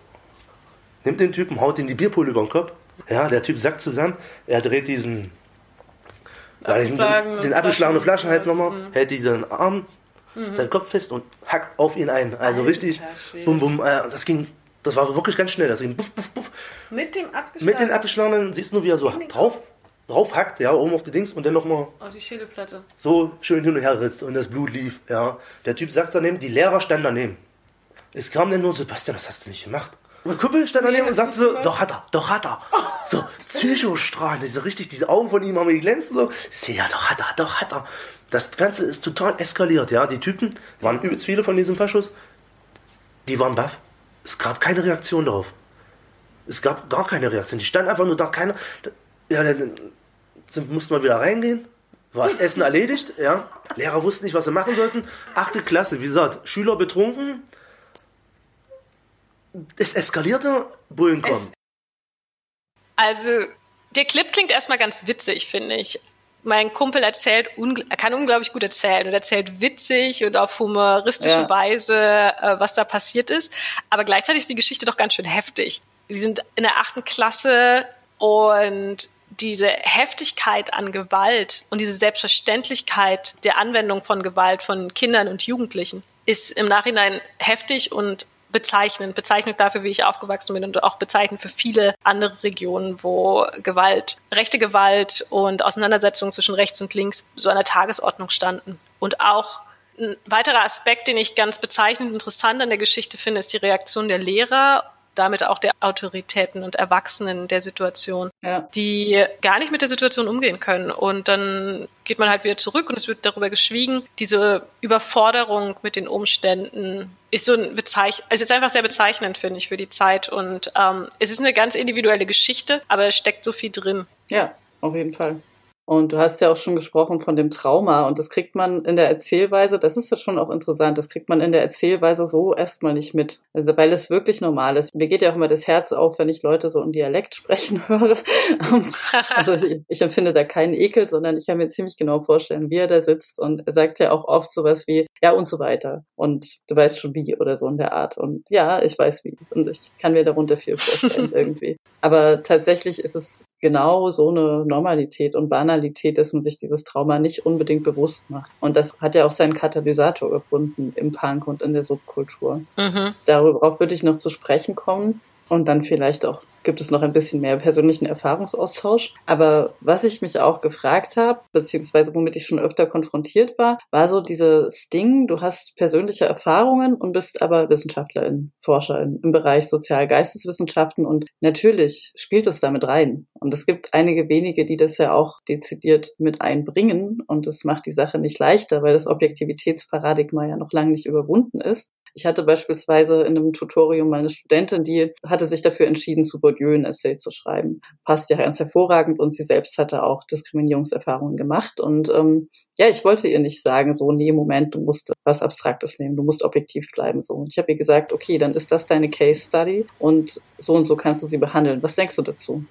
Speaker 6: nimmt den Typen, haut ihn die Bierpulle über den Kopf. Ja, der Typ sackt zusammen, er dreht diesen den, den abgeschlagenen Flaschenhals nochmal, mhm. hält diesen Arm, mhm. seinen Kopf fest und hackt auf ihn ein. Also Alter, richtig, bum bum, äh, das ging das war wirklich ganz schnell. Das ging buff, buff, buff.
Speaker 5: Mit dem abgeschlagenen?
Speaker 6: Mit den abgeschlagenen siehst du nur, wie er so drauf, drauf hackt, ja, oben auf die Dings und dann nochmal.
Speaker 5: Auf die Schädelplatte.
Speaker 6: So schön hin und her ritzt und das Blut lief, ja. Der Typ sagt daneben, die Lehrer standen daneben. Es kam dann nur, Sebastian, das hast du nicht gemacht. Und Kuppel stand daneben nee, und sagte so, doch hat er, doch hat er. So, Psychostrahlen, diese richtig, diese Augen von ihm haben geglänzt, so. Ich sehe, ja, doch hat er, doch hat er. Das Ganze ist total eskaliert, ja. Die Typen, waren übelst viele von diesem Verschuss, die waren baff. Es gab keine Reaktion darauf. Es gab gar keine Reaktion. Die standen einfach nur da, keiner. Ja, dann mussten wir wieder reingehen. War das Essen erledigt, ja. Lehrer wussten nicht, was sie machen sollten. Achte Klasse, wie gesagt, Schüler betrunken. Es eskalierte, Bullen kommen.
Speaker 5: also, der Clip klingt erstmal ganz witzig, finde ich mein Kumpel erzählt, er kann unglaublich gut erzählen und erzählt witzig und auf humoristische ja. Weise, äh, was da passiert ist. Aber gleichzeitig ist die Geschichte doch ganz schön heftig. Sie sind in der achten Klasse und diese Heftigkeit an Gewalt und diese Selbstverständlichkeit der Anwendung von Gewalt von Kindern und Jugendlichen ist im Nachhinein heftig und bezeichnend, bezeichnend dafür, wie ich aufgewachsen bin und auch bezeichnend für viele andere Regionen, wo Gewalt, rechte Gewalt und Auseinandersetzungen zwischen rechts und links so an der Tagesordnung standen. Und auch ein weiterer Aspekt, den ich ganz bezeichnend interessant an der Geschichte finde, ist die Reaktion der Lehrer damit auch der Autoritäten und Erwachsenen der Situation, ja. die gar nicht mit der Situation umgehen können. Und dann geht man halt wieder zurück und es wird darüber geschwiegen. Diese Überforderung mit den Umständen ist so ein Bezeich es ist einfach sehr bezeichnend, finde ich, für die Zeit. Und ähm, es ist eine ganz individuelle Geschichte, aber es steckt so viel drin.
Speaker 2: Ja, auf jeden Fall. Und du hast ja auch schon gesprochen von dem Trauma und das kriegt man in der Erzählweise, das ist ja schon auch interessant, das kriegt man in der Erzählweise so erstmal nicht mit. Also weil es wirklich normal ist. Mir geht ja auch immer das Herz auf, wenn ich Leute so in Dialekt sprechen höre. also ich, ich empfinde da keinen Ekel, sondern ich kann mir ziemlich genau vorstellen, wie er da sitzt und er sagt ja auch oft sowas wie, ja und so weiter. Und du weißt schon wie oder so in der Art. Und ja, ich weiß wie. Und ich kann mir darunter viel vorstellen irgendwie. Aber tatsächlich ist es genau so eine Normalität und Banalität, dass man sich dieses Trauma nicht unbedingt bewusst macht. Und das hat ja auch seinen Katalysator gefunden im Punk und in der Subkultur. Mhm. Darauf würde ich noch zu sprechen kommen und dann vielleicht auch gibt es noch ein bisschen mehr persönlichen Erfahrungsaustausch. Aber was ich mich auch gefragt habe, beziehungsweise womit ich schon öfter konfrontiert war, war so dieses Ding, du hast persönliche Erfahrungen und bist aber Wissenschaftlerin, Forscherin im Bereich Sozial-Geisteswissenschaften und natürlich spielt es damit rein. Und es gibt einige wenige, die das ja auch dezidiert mit einbringen und das macht die Sache nicht leichter, weil das Objektivitätsparadigma ja noch lange nicht überwunden ist. Ich hatte beispielsweise in einem Tutorium mal eine Studentin, die hatte sich dafür entschieden, zu Bourdieu ein Essay zu schreiben. Passt ja ganz hervorragend und sie selbst hatte auch Diskriminierungserfahrungen gemacht. Und ähm, ja, ich wollte ihr nicht sagen, so, nee, Moment, du musst was Abstraktes nehmen, du musst objektiv bleiben. So. Und ich habe ihr gesagt, okay, dann ist das deine Case Study und so und so kannst du sie behandeln. Was denkst du dazu?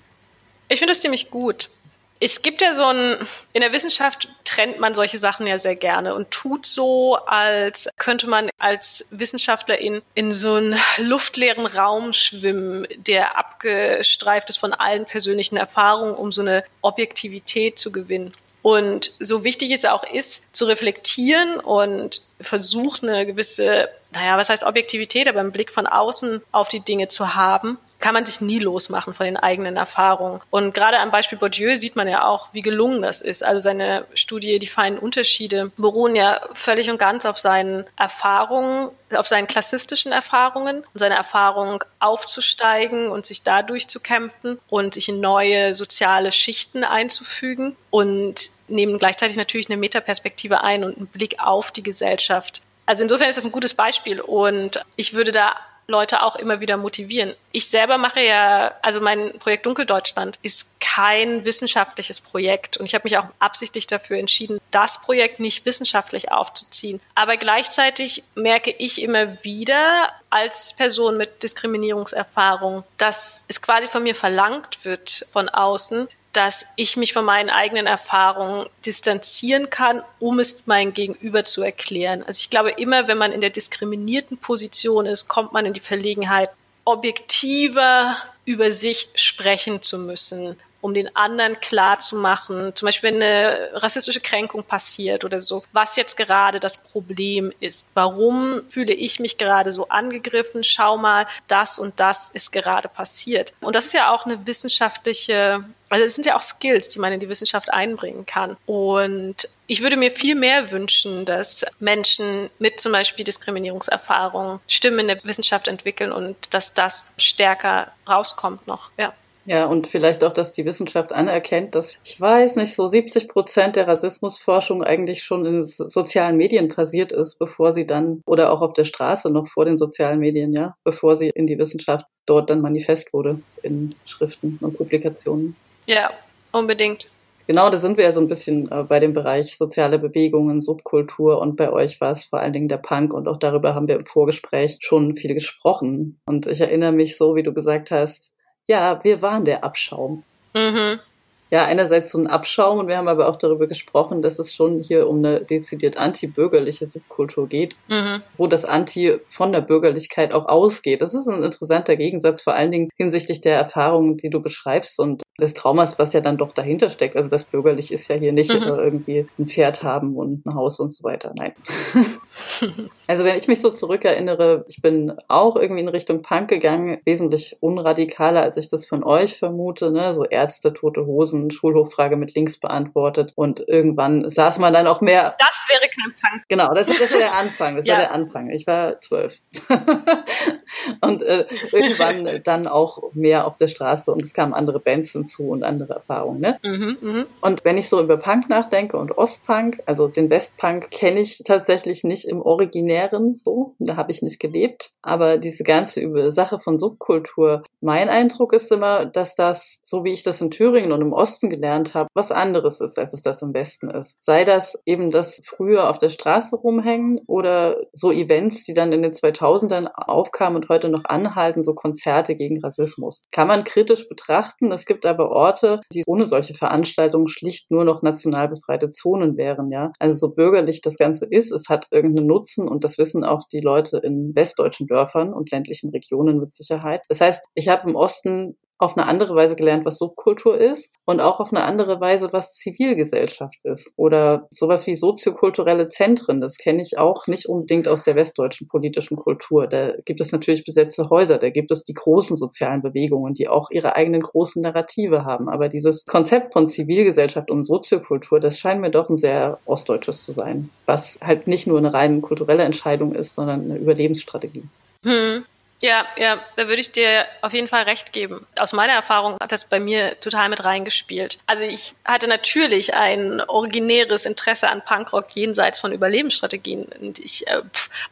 Speaker 5: Ich finde das ziemlich gut. Es gibt ja so ein, in der Wissenschaft trennt man solche Sachen ja sehr gerne und tut so, als könnte man als Wissenschaftlerin in so einen luftleeren Raum schwimmen, der abgestreift ist von allen persönlichen Erfahrungen, um so eine Objektivität zu gewinnen. Und so wichtig es auch ist, zu reflektieren und versucht eine gewisse, naja, was heißt Objektivität, aber einen Blick von außen auf die Dinge zu haben, kann man sich nie losmachen von den eigenen Erfahrungen. Und gerade am Beispiel Bourdieu sieht man ja auch, wie gelungen das ist. Also seine Studie, die feinen Unterschiede, beruhen ja völlig und ganz auf seinen Erfahrungen, auf seinen klassistischen Erfahrungen und seine Erfahrung aufzusteigen und sich dadurch zu kämpfen und sich in neue soziale Schichten einzufügen und nehmen gleichzeitig natürlich eine Metaperspektive ein und einen Blick auf die Gesellschaft. Also insofern ist das ein gutes Beispiel und ich würde da Leute auch immer wieder motivieren. Ich selber mache ja, also mein Projekt Dunkeldeutschland ist kein wissenschaftliches Projekt und ich habe mich auch absichtlich dafür entschieden, das Projekt nicht wissenschaftlich aufzuziehen. Aber gleichzeitig merke ich immer wieder als Person mit Diskriminierungserfahrung, dass es quasi von mir verlangt wird von außen, dass ich mich von meinen eigenen Erfahrungen distanzieren kann, um es mein Gegenüber zu erklären. Also ich glaube, immer wenn man in der diskriminierten Position ist, kommt man in die Verlegenheit, objektiver über sich sprechen zu müssen um den anderen klar zu machen, zum Beispiel wenn eine rassistische Kränkung passiert oder so, was jetzt gerade das Problem ist. Warum fühle ich mich gerade so angegriffen? Schau mal, das und das ist gerade passiert. Und das ist ja auch eine wissenschaftliche also es sind ja auch Skills, die man in die Wissenschaft einbringen kann. Und ich würde mir viel mehr wünschen, dass Menschen mit zum Beispiel Diskriminierungserfahrungen Stimmen in der Wissenschaft entwickeln und dass das stärker rauskommt noch. Ja.
Speaker 2: Ja, und vielleicht auch, dass die Wissenschaft anerkennt, dass, ich weiß nicht, so 70 Prozent der Rassismusforschung eigentlich schon in sozialen Medien passiert ist, bevor sie dann, oder auch auf der Straße noch vor den sozialen Medien, ja, bevor sie in die Wissenschaft dort dann manifest wurde in Schriften und Publikationen.
Speaker 5: Ja, unbedingt.
Speaker 2: Genau, da sind wir ja so ein bisschen äh, bei dem Bereich soziale Bewegungen, Subkultur und bei euch war es vor allen Dingen der Punk und auch darüber haben wir im Vorgespräch schon viel gesprochen. Und ich erinnere mich so, wie du gesagt hast, ja, wir waren der Abschaum. Mhm. Ja, einerseits so ein Abschaum und wir haben aber auch darüber gesprochen, dass es schon hier um eine dezidiert antibürgerliche Subkultur geht, mhm. wo das Anti von der Bürgerlichkeit auch ausgeht. Das ist ein interessanter Gegensatz, vor allen Dingen hinsichtlich der Erfahrungen, die du beschreibst und des Traumas, was ja dann doch dahinter steckt. Also das bürgerlich ist ja hier nicht mhm. äh, irgendwie ein Pferd haben und ein Haus und so weiter. Nein. also wenn ich mich so zurückerinnere, ich bin auch irgendwie in Richtung Punk gegangen, wesentlich unradikaler, als ich das von euch vermute. Ne? So Ärzte, tote Hosen, Schulhochfrage mit links beantwortet und irgendwann saß man dann auch mehr.
Speaker 5: Das wäre kein Punk.
Speaker 2: Genau, das, das war der Anfang. Das ja. war der Anfang. Ich war zwölf. und äh, irgendwann dann auch mehr auf der Straße und es kamen andere Bands hinzu und andere Erfahrungen. Ne? Mhm, mh. Und wenn ich so über Punk nachdenke und Ostpunk, also den Westpunk kenne ich tatsächlich nicht im Originären so, da habe ich nicht gelebt, aber diese ganze über Sache von Subkultur, mein Eindruck ist immer, dass das, so wie ich das in Thüringen und im Osten gelernt habe, was anderes ist, als es das im Westen ist. Sei das eben das früher auf der Straße rumhängen oder so Events, die dann in den 2000ern aufkamen und heute noch anhalten, so Konzerte gegen Rassismus. Kann man kritisch betrachten. Es gibt aber Orte, die ohne solche Veranstaltungen schlicht nur noch national befreite Zonen wären, ja. Also so bürgerlich das Ganze ist, es hat irgendeinen Nutzen und das wissen auch die Leute in westdeutschen Dörfern und ländlichen Regionen mit Sicherheit. Das heißt, ich habe im Osten auf eine andere Weise gelernt, was Subkultur ist und auch auf eine andere Weise, was Zivilgesellschaft ist. Oder sowas wie soziokulturelle Zentren, das kenne ich auch nicht unbedingt aus der westdeutschen politischen Kultur. Da gibt es natürlich besetzte Häuser, da gibt es die großen sozialen Bewegungen, die auch ihre eigenen großen Narrative haben. Aber dieses Konzept von Zivilgesellschaft und Soziokultur, das scheint mir doch ein sehr ostdeutsches zu sein, was halt nicht nur eine rein kulturelle Entscheidung ist, sondern eine Überlebensstrategie.
Speaker 5: Hm. Ja, ja, da würde ich dir auf jeden Fall recht geben. Aus meiner Erfahrung hat das bei mir total mit reingespielt. Also ich hatte natürlich ein originäres Interesse an Punkrock jenseits von Überlebensstrategien. Und ich, äh,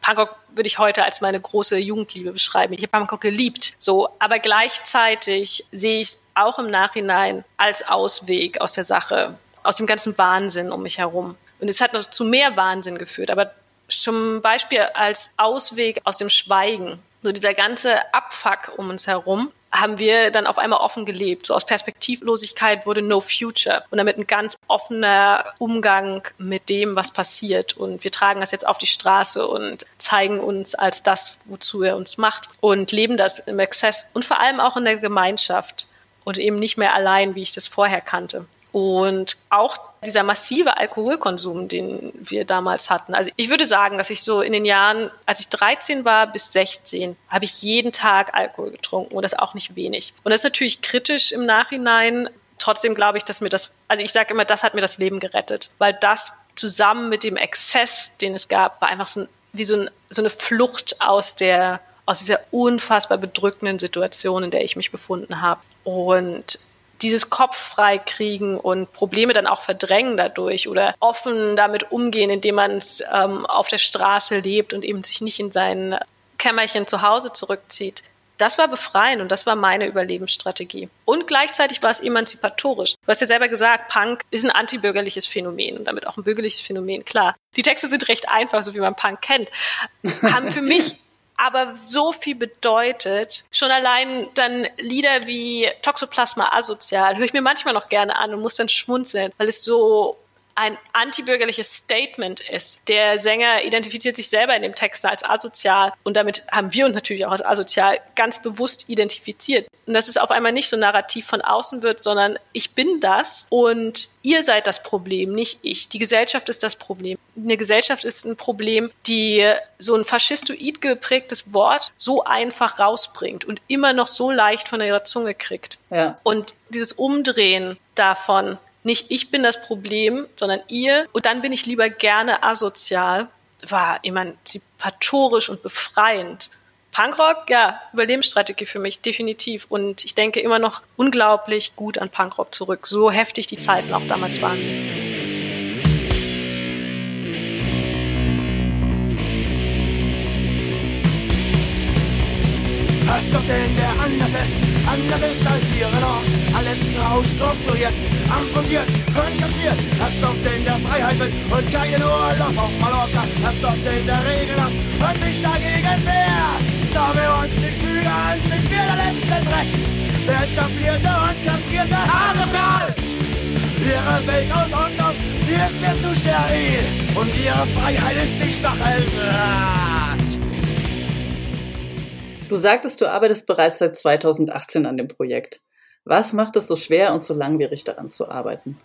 Speaker 5: Punkrock würde ich heute als meine große Jugendliebe beschreiben. Ich habe Punkrock geliebt. So, aber gleichzeitig sehe ich es auch im Nachhinein als Ausweg aus der Sache, aus dem ganzen Wahnsinn um mich herum. Und es hat noch zu mehr Wahnsinn geführt. Aber zum Beispiel als Ausweg aus dem Schweigen so dieser ganze Abfuck um uns herum, haben wir dann auf einmal offen gelebt. So aus Perspektivlosigkeit wurde No Future und damit ein ganz offener Umgang mit dem, was passiert. Und wir tragen das jetzt auf die Straße und zeigen uns als das, wozu er uns macht und leben das im Exzess und vor allem auch in der Gemeinschaft und eben nicht mehr allein, wie ich das vorher kannte. Und auch dieser massive Alkoholkonsum, den wir damals hatten. Also ich würde sagen, dass ich so in den Jahren, als ich 13 war bis 16, habe ich jeden Tag Alkohol getrunken und das auch nicht wenig. Und das ist natürlich kritisch im Nachhinein. Trotzdem glaube ich, dass mir das, also ich sage immer, das hat mir das Leben gerettet, weil das zusammen mit dem Exzess, den es gab, war einfach so ein, wie so, ein, so eine Flucht aus der aus dieser unfassbar bedrückenden Situation, in der ich mich befunden habe. Und dieses Kopf frei kriegen und Probleme dann auch verdrängen dadurch oder offen damit umgehen, indem man es ähm, auf der Straße lebt und eben sich nicht in sein Kämmerchen zu Hause zurückzieht. Das war befreiend und das war meine Überlebensstrategie. Und gleichzeitig war es emanzipatorisch. Du hast ja selber gesagt, Punk ist ein antibürgerliches Phänomen und damit auch ein bürgerliches Phänomen, klar. Die Texte sind recht einfach, so wie man Punk kennt. Haben für mich aber so viel bedeutet. Schon allein dann Lieder wie Toxoplasma asozial höre ich mir manchmal noch gerne an und muss dann schmunzeln, weil es so ein antibürgerliches Statement ist. Der Sänger identifiziert sich selber in dem Text als asozial und damit haben wir uns natürlich auch als asozial ganz bewusst identifiziert. Und dass es auf einmal nicht so narrativ von außen wird, sondern ich bin das und ihr seid das Problem, nicht ich. Die Gesellschaft ist das Problem. Eine Gesellschaft ist ein Problem, die so ein faschistoid geprägtes Wort so einfach rausbringt und immer noch so leicht von ihrer Zunge kriegt. Ja. Und dieses Umdrehen davon, nicht ich bin das Problem, sondern ihr. Und dann bin ich lieber gerne asozial. War emanzipatorisch und befreiend. Punkrock, ja, Überlebensstrategie für mich, definitiv. Und ich denke immer noch unglaublich gut an Punkrock zurück. So heftig die Zeiten auch damals waren.
Speaker 7: Hast doch den, der anders ist anders ist als ihre noch. Alles grau strukturiert, amputiert, konzentriert. Hast doch den, der Freiheit will und keinen Urlaub auf Mallorca. Hast doch den, der Regeln hat und sich dagegen wehrt. Da wir uns die Kühe sind wir der letzte Dreck. Der etablierte und kastrierte Hasesaal. Ihre Welt aus Unglück, die ist mir zu steril. Und ihre Freiheit ist wie Stacheldraht.
Speaker 2: Du sagtest, du arbeitest bereits seit 2018 an dem Projekt. Was macht es so schwer und so langwierig daran zu arbeiten?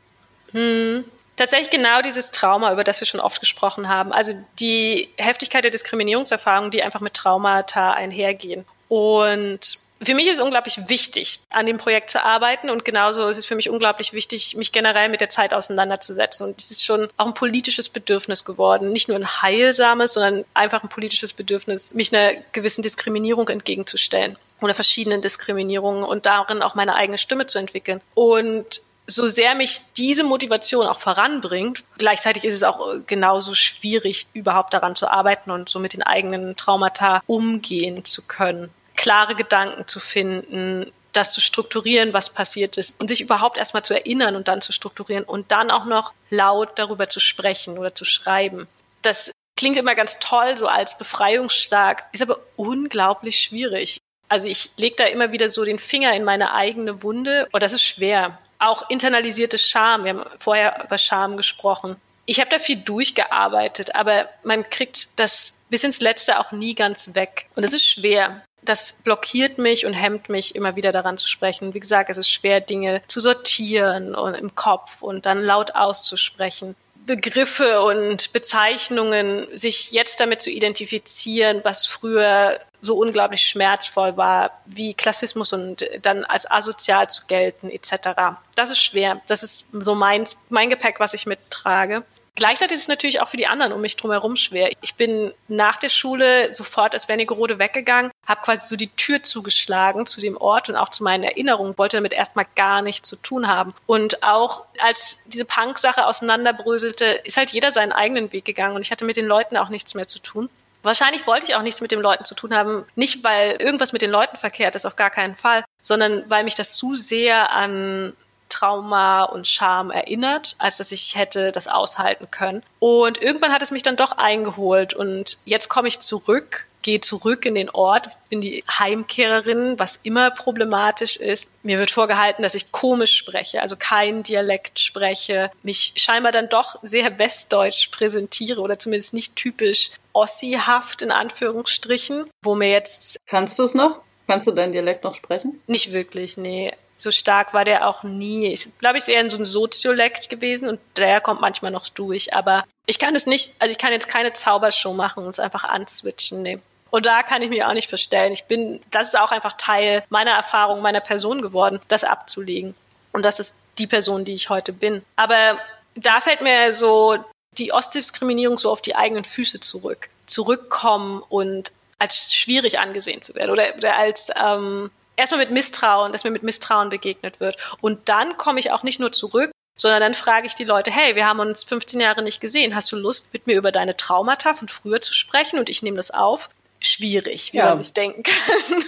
Speaker 5: Hm, tatsächlich genau dieses Trauma, über das wir schon oft gesprochen haben. Also die Heftigkeit der Diskriminierungserfahrungen, die einfach mit Traumata einhergehen. Und für mich ist es unglaublich wichtig, an dem Projekt zu arbeiten und genauso ist es für mich unglaublich wichtig, mich generell mit der Zeit auseinanderzusetzen. Und es ist schon auch ein politisches Bedürfnis geworden, nicht nur ein heilsames, sondern einfach ein politisches Bedürfnis, mich einer gewissen Diskriminierung entgegenzustellen oder verschiedenen Diskriminierungen und darin auch meine eigene Stimme zu entwickeln. Und so sehr mich diese Motivation auch voranbringt, gleichzeitig ist es auch genauso schwierig, überhaupt daran zu arbeiten und so mit den eigenen Traumata umgehen zu können klare Gedanken zu finden, das zu strukturieren, was passiert ist und sich überhaupt erstmal zu erinnern und dann zu strukturieren und dann auch noch laut darüber zu sprechen oder zu schreiben. Das klingt immer ganz toll, so als befreiungsstark, ist aber unglaublich schwierig. Also ich lege da immer wieder so den Finger in meine eigene Wunde und das ist schwer. Auch internalisierte Scham, wir haben vorher über Scham gesprochen. Ich habe da viel durchgearbeitet, aber man kriegt das bis ins Letzte auch nie ganz weg. Und es ist schwer das blockiert mich und hemmt mich, immer wieder daran zu sprechen. Wie gesagt, es ist schwer, Dinge zu sortieren und im Kopf und dann laut auszusprechen. Begriffe und Bezeichnungen, sich jetzt damit zu identifizieren, was früher so unglaublich schmerzvoll war, wie Klassismus und dann als asozial zu gelten, etc. Das ist schwer. Das ist so mein, mein Gepäck, was ich mittrage. Gleichzeitig ist es natürlich auch für die anderen um mich drumherum schwer. Ich bin nach der Schule sofort als Wernigerode weggegangen, habe quasi so die Tür zugeschlagen zu dem Ort und auch zu meinen Erinnerungen, wollte damit erstmal gar nichts zu tun haben. Und auch als diese Punk-Sache auseinanderbröselte, ist halt jeder seinen eigenen Weg gegangen und ich hatte mit den Leuten auch nichts mehr zu tun. Wahrscheinlich wollte ich auch nichts mit den Leuten zu tun haben, nicht weil irgendwas mit den Leuten verkehrt ist, auf gar keinen Fall, sondern weil mich das zu sehr an Trauma und Scham erinnert, als dass ich hätte das aushalten können. Und irgendwann hat es mich dann doch eingeholt und jetzt komme ich zurück gehe zurück in den Ort, bin die Heimkehrerin, was immer problematisch ist. Mir wird vorgehalten, dass ich komisch spreche, also kein Dialekt spreche, mich scheinbar dann doch sehr westdeutsch präsentiere oder zumindest nicht typisch ossihaft in Anführungsstrichen, wo mir jetzt...
Speaker 2: Kannst du es noch? Kannst du deinen Dialekt noch sprechen?
Speaker 5: Nicht wirklich, nee so stark war der auch nie. Ich glaube, ich ist eher so ein Soziolekt gewesen und der kommt manchmal noch durch. Aber ich kann es nicht, also ich kann jetzt keine Zaubershow machen und es einfach answitchen. Nee. Und da kann ich mich auch nicht verstellen. Ich bin, das ist auch einfach Teil meiner Erfahrung, meiner Person geworden, das abzulegen. Und das ist die Person, die ich heute bin. Aber da fällt mir so die Ostdiskriminierung so auf die eigenen Füße zurück. Zurückkommen und als schwierig angesehen zu werden oder, oder als ähm, erstmal mit Misstrauen, dass mir mit Misstrauen begegnet wird. Und dann komme ich auch nicht nur zurück, sondern dann frage ich die Leute, hey, wir haben uns 15 Jahre nicht gesehen. Hast du Lust, mit mir über deine Traumata von früher zu sprechen? Und ich nehme das auf. Schwierig, wie ja. man sich denken kann.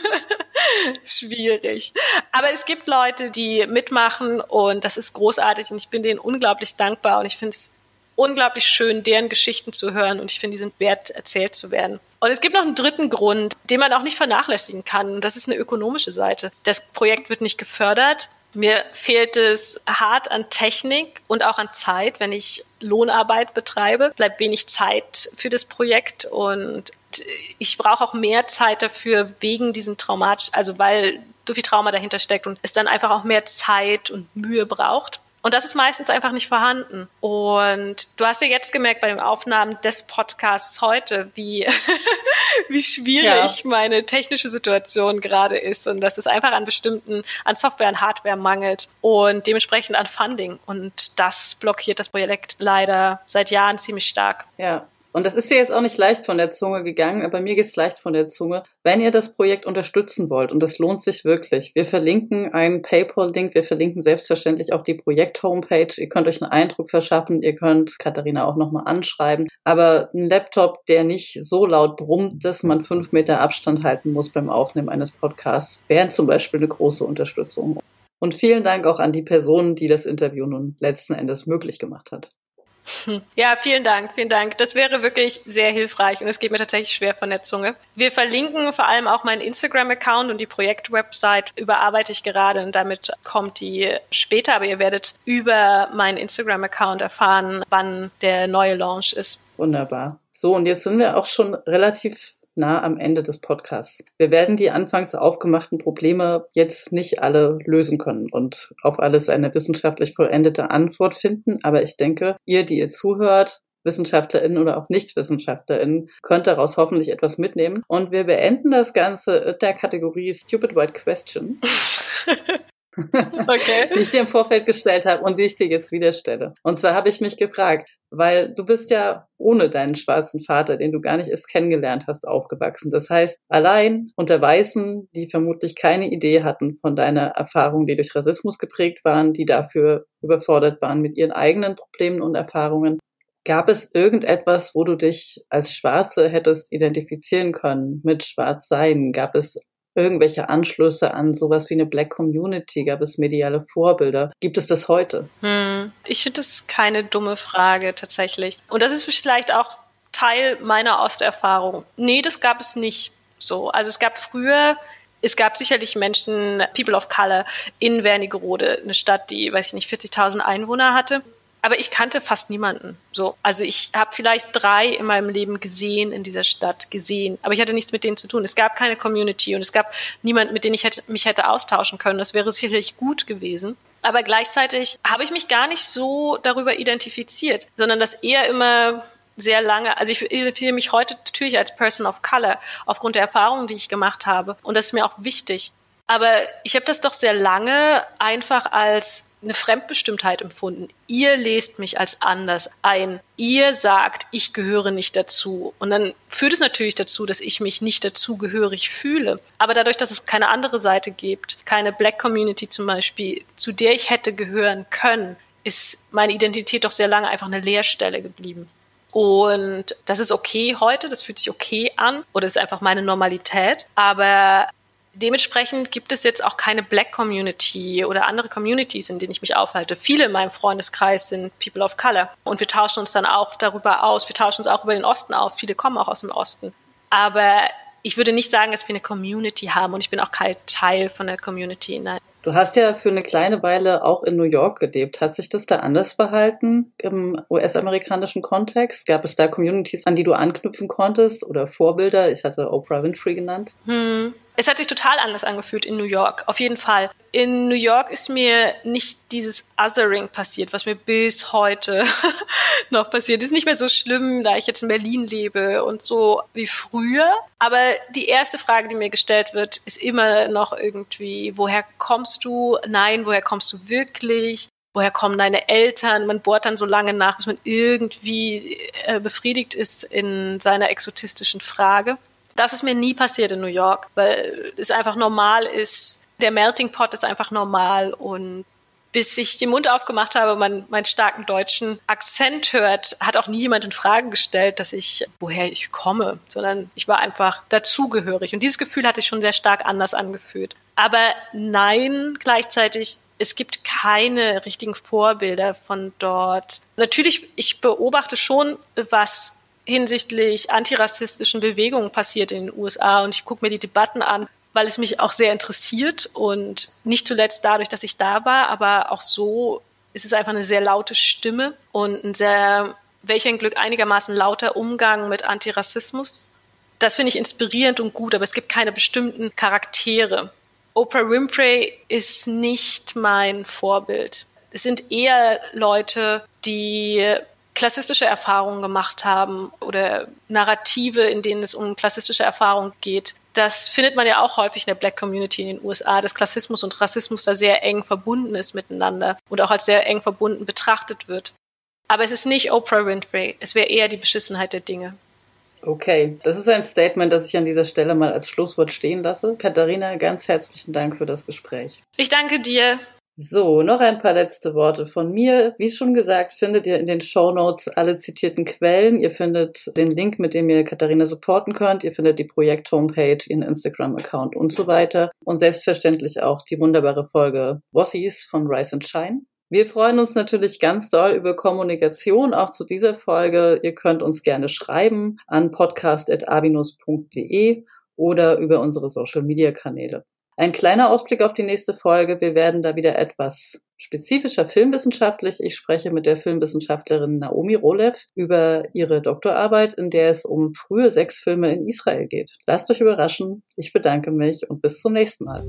Speaker 5: Schwierig. Aber es gibt Leute, die mitmachen und das ist großartig und ich bin denen unglaublich dankbar und ich finde es unglaublich schön, deren Geschichten zu hören und ich finde, die sind wert, erzählt zu werden. Und es gibt noch einen dritten Grund, den man auch nicht vernachlässigen kann. Das ist eine ökonomische Seite. Das Projekt wird nicht gefördert. Mir fehlt es hart an Technik und auch an Zeit. Wenn ich Lohnarbeit betreibe, bleibt wenig Zeit für das Projekt und ich brauche auch mehr Zeit dafür wegen diesem traumatisch, also weil so viel Trauma dahinter steckt und es dann einfach auch mehr Zeit und Mühe braucht. Und das ist meistens einfach nicht vorhanden. Und du hast ja jetzt gemerkt bei den Aufnahmen des Podcasts heute, wie, wie schwierig ja. meine technische Situation gerade ist und dass es einfach an bestimmten, an Software, und Hardware mangelt und dementsprechend an Funding. Und das blockiert das Projekt leider seit Jahren ziemlich stark.
Speaker 2: Ja, und das ist dir jetzt auch nicht leicht von der Zunge gegangen, aber mir geht's leicht von der Zunge. Wenn ihr das Projekt unterstützen wollt, und das lohnt sich wirklich, wir verlinken einen PayPal-Link, wir verlinken selbstverständlich auch die Projekt-Homepage. Ihr könnt euch einen Eindruck verschaffen, ihr könnt Katharina auch nochmal anschreiben. Aber ein Laptop, der nicht so laut brummt, dass man fünf Meter Abstand halten muss beim Aufnehmen eines Podcasts, wäre zum Beispiel eine große Unterstützung. Und vielen Dank auch an die Person, die das Interview nun letzten Endes möglich gemacht hat.
Speaker 5: Ja, vielen Dank, vielen Dank. Das wäre wirklich sehr hilfreich und es geht mir tatsächlich schwer von der Zunge. Wir verlinken vor allem auch meinen Instagram-Account und die Projektwebsite überarbeite ich gerade und damit kommt die später, aber ihr werdet über meinen Instagram-Account erfahren, wann der neue Launch ist.
Speaker 2: Wunderbar. So, und jetzt sind wir auch schon relativ nah am Ende des Podcasts. Wir werden die anfangs aufgemachten Probleme jetzt nicht alle lösen können und auf alles eine wissenschaftlich vollendete Antwort finden, aber ich denke, ihr, die ihr zuhört, WissenschaftlerInnen oder auch NichtwissenschaftlerInnen könnt daraus hoffentlich etwas mitnehmen. Und wir beenden das Ganze mit der Kategorie Stupid White Question. okay. die ich dir im Vorfeld gestellt habe und die ich dir jetzt wieder stelle. Und zwar habe ich mich gefragt, weil du bist ja ohne deinen schwarzen Vater, den du gar nicht erst kennengelernt hast, aufgewachsen. Das heißt, allein unter Weißen, die vermutlich keine Idee hatten von deiner Erfahrung, die durch Rassismus geprägt waren, die dafür überfordert waren mit ihren eigenen Problemen und Erfahrungen. Gab es irgendetwas, wo du dich als Schwarze hättest identifizieren können mit Schwarzsein? Gab es irgendwelche Anschlüsse an sowas wie eine Black Community? Gab es mediale Vorbilder? Gibt es das heute?
Speaker 5: Hm. Ich finde das keine dumme Frage tatsächlich. Und das ist vielleicht auch Teil meiner Osterfahrung. Nee, das gab es nicht so. Also es gab früher es gab sicherlich Menschen, People of Color in Wernigerode, eine Stadt, die, weiß ich nicht, 40.000 Einwohner hatte aber ich kannte fast niemanden. So, also ich habe vielleicht drei in meinem Leben gesehen in dieser Stadt gesehen, aber ich hatte nichts mit denen zu tun. Es gab keine Community und es gab niemanden, mit dem ich hätte, mich hätte austauschen können. Das wäre sicherlich gut gewesen. Aber gleichzeitig habe ich mich gar nicht so darüber identifiziert, sondern das eher immer sehr lange, also ich identifiziere mich heute natürlich als Person of Color aufgrund der Erfahrungen, die ich gemacht habe. Und das ist mir auch wichtig. Aber ich habe das doch sehr lange einfach als eine Fremdbestimmtheit empfunden. Ihr lest mich als anders ein. Ihr sagt, ich gehöre nicht dazu. Und dann führt es natürlich dazu, dass ich mich nicht dazugehörig fühle. Aber dadurch, dass es keine andere Seite gibt, keine Black Community zum Beispiel, zu der ich hätte gehören können, ist meine Identität doch sehr lange einfach eine Leerstelle geblieben. Und das ist okay heute, das fühlt sich okay an oder ist einfach meine Normalität. Aber Dementsprechend gibt es jetzt auch keine Black Community oder andere Communities, in denen ich mich aufhalte. Viele in meinem Freundeskreis sind People of Color. Und wir tauschen uns dann auch darüber aus. Wir tauschen uns auch über den Osten auf. Viele kommen auch aus dem Osten. Aber ich würde nicht sagen, dass wir eine Community haben. Und ich bin auch kein Teil von der Community. Nein.
Speaker 2: Du hast ja für eine kleine Weile auch in New York gelebt. Hat sich das da anders verhalten im US-amerikanischen Kontext? Gab es da Communities, an die du anknüpfen konntest oder Vorbilder? Ich hatte Oprah Winfrey genannt.
Speaker 5: Hm. Es hat sich total anders angefühlt in New York, auf jeden Fall. In New York ist mir nicht dieses Othering passiert, was mir bis heute noch passiert. Ist nicht mehr so schlimm, da ich jetzt in Berlin lebe und so wie früher. Aber die erste Frage, die mir gestellt wird, ist immer noch irgendwie, woher kommst du? Nein, woher kommst du wirklich? woher kommen deine Eltern? Man bohrt dann so lange nach, bis man irgendwie äh, befriedigt ist in seiner exotistischen Frage. Das ist mir nie passiert in New York, weil es einfach normal ist. Der Melting Pot ist einfach normal und bis ich den Mund aufgemacht habe, man meinen starken deutschen Akzent hört, hat auch nie jemand in Frage gestellt, dass ich, woher ich komme, sondern ich war einfach dazugehörig. Und dieses Gefühl hatte ich schon sehr stark anders angefühlt. Aber nein, gleichzeitig, es gibt keine richtigen Vorbilder von dort. Natürlich, ich beobachte schon, was hinsichtlich antirassistischen Bewegungen passiert in den USA und ich gucke mir die Debatten an, weil es mich auch sehr interessiert und nicht zuletzt dadurch, dass ich da war, aber auch so ist es einfach eine sehr laute Stimme und ein sehr, welch ein Glück, einigermaßen lauter Umgang mit Antirassismus. Das finde ich inspirierend und gut, aber es gibt keine bestimmten Charaktere. Oprah Winfrey ist nicht mein Vorbild. Es sind eher Leute, die klassistische Erfahrungen gemacht haben oder Narrative, in denen es um klassistische Erfahrungen geht. Das findet man ja auch häufig in der Black Community in den USA, dass Klassismus und Rassismus da sehr eng verbunden ist miteinander und auch als sehr eng verbunden betrachtet wird. Aber es ist nicht Oprah Winfrey, es wäre eher die Beschissenheit der Dinge.
Speaker 2: Okay, das ist ein Statement, das ich an dieser Stelle mal als Schlusswort stehen lasse. Katharina, ganz herzlichen Dank für das Gespräch.
Speaker 5: Ich danke dir.
Speaker 2: So, noch ein paar letzte Worte von mir. Wie schon gesagt, findet ihr in den Show Notes alle zitierten Quellen. Ihr findet den Link, mit dem ihr Katharina supporten könnt. Ihr findet die Projekt-Homepage, ihren Instagram-Account und so weiter. Und selbstverständlich auch die wunderbare Folge Bossies von Rise and Shine. Wir freuen uns natürlich ganz doll über Kommunikation, auch zu dieser Folge. Ihr könnt uns gerne schreiben an podcast.abinus.de oder über unsere Social-Media-Kanäle. Ein kleiner Ausblick auf die nächste Folge. Wir werden da wieder etwas spezifischer filmwissenschaftlich. Ich spreche mit der Filmwissenschaftlerin Naomi Rolev über ihre Doktorarbeit, in der es um frühe Sexfilme in Israel geht. Lasst euch überraschen. Ich bedanke mich und bis zum nächsten Mal.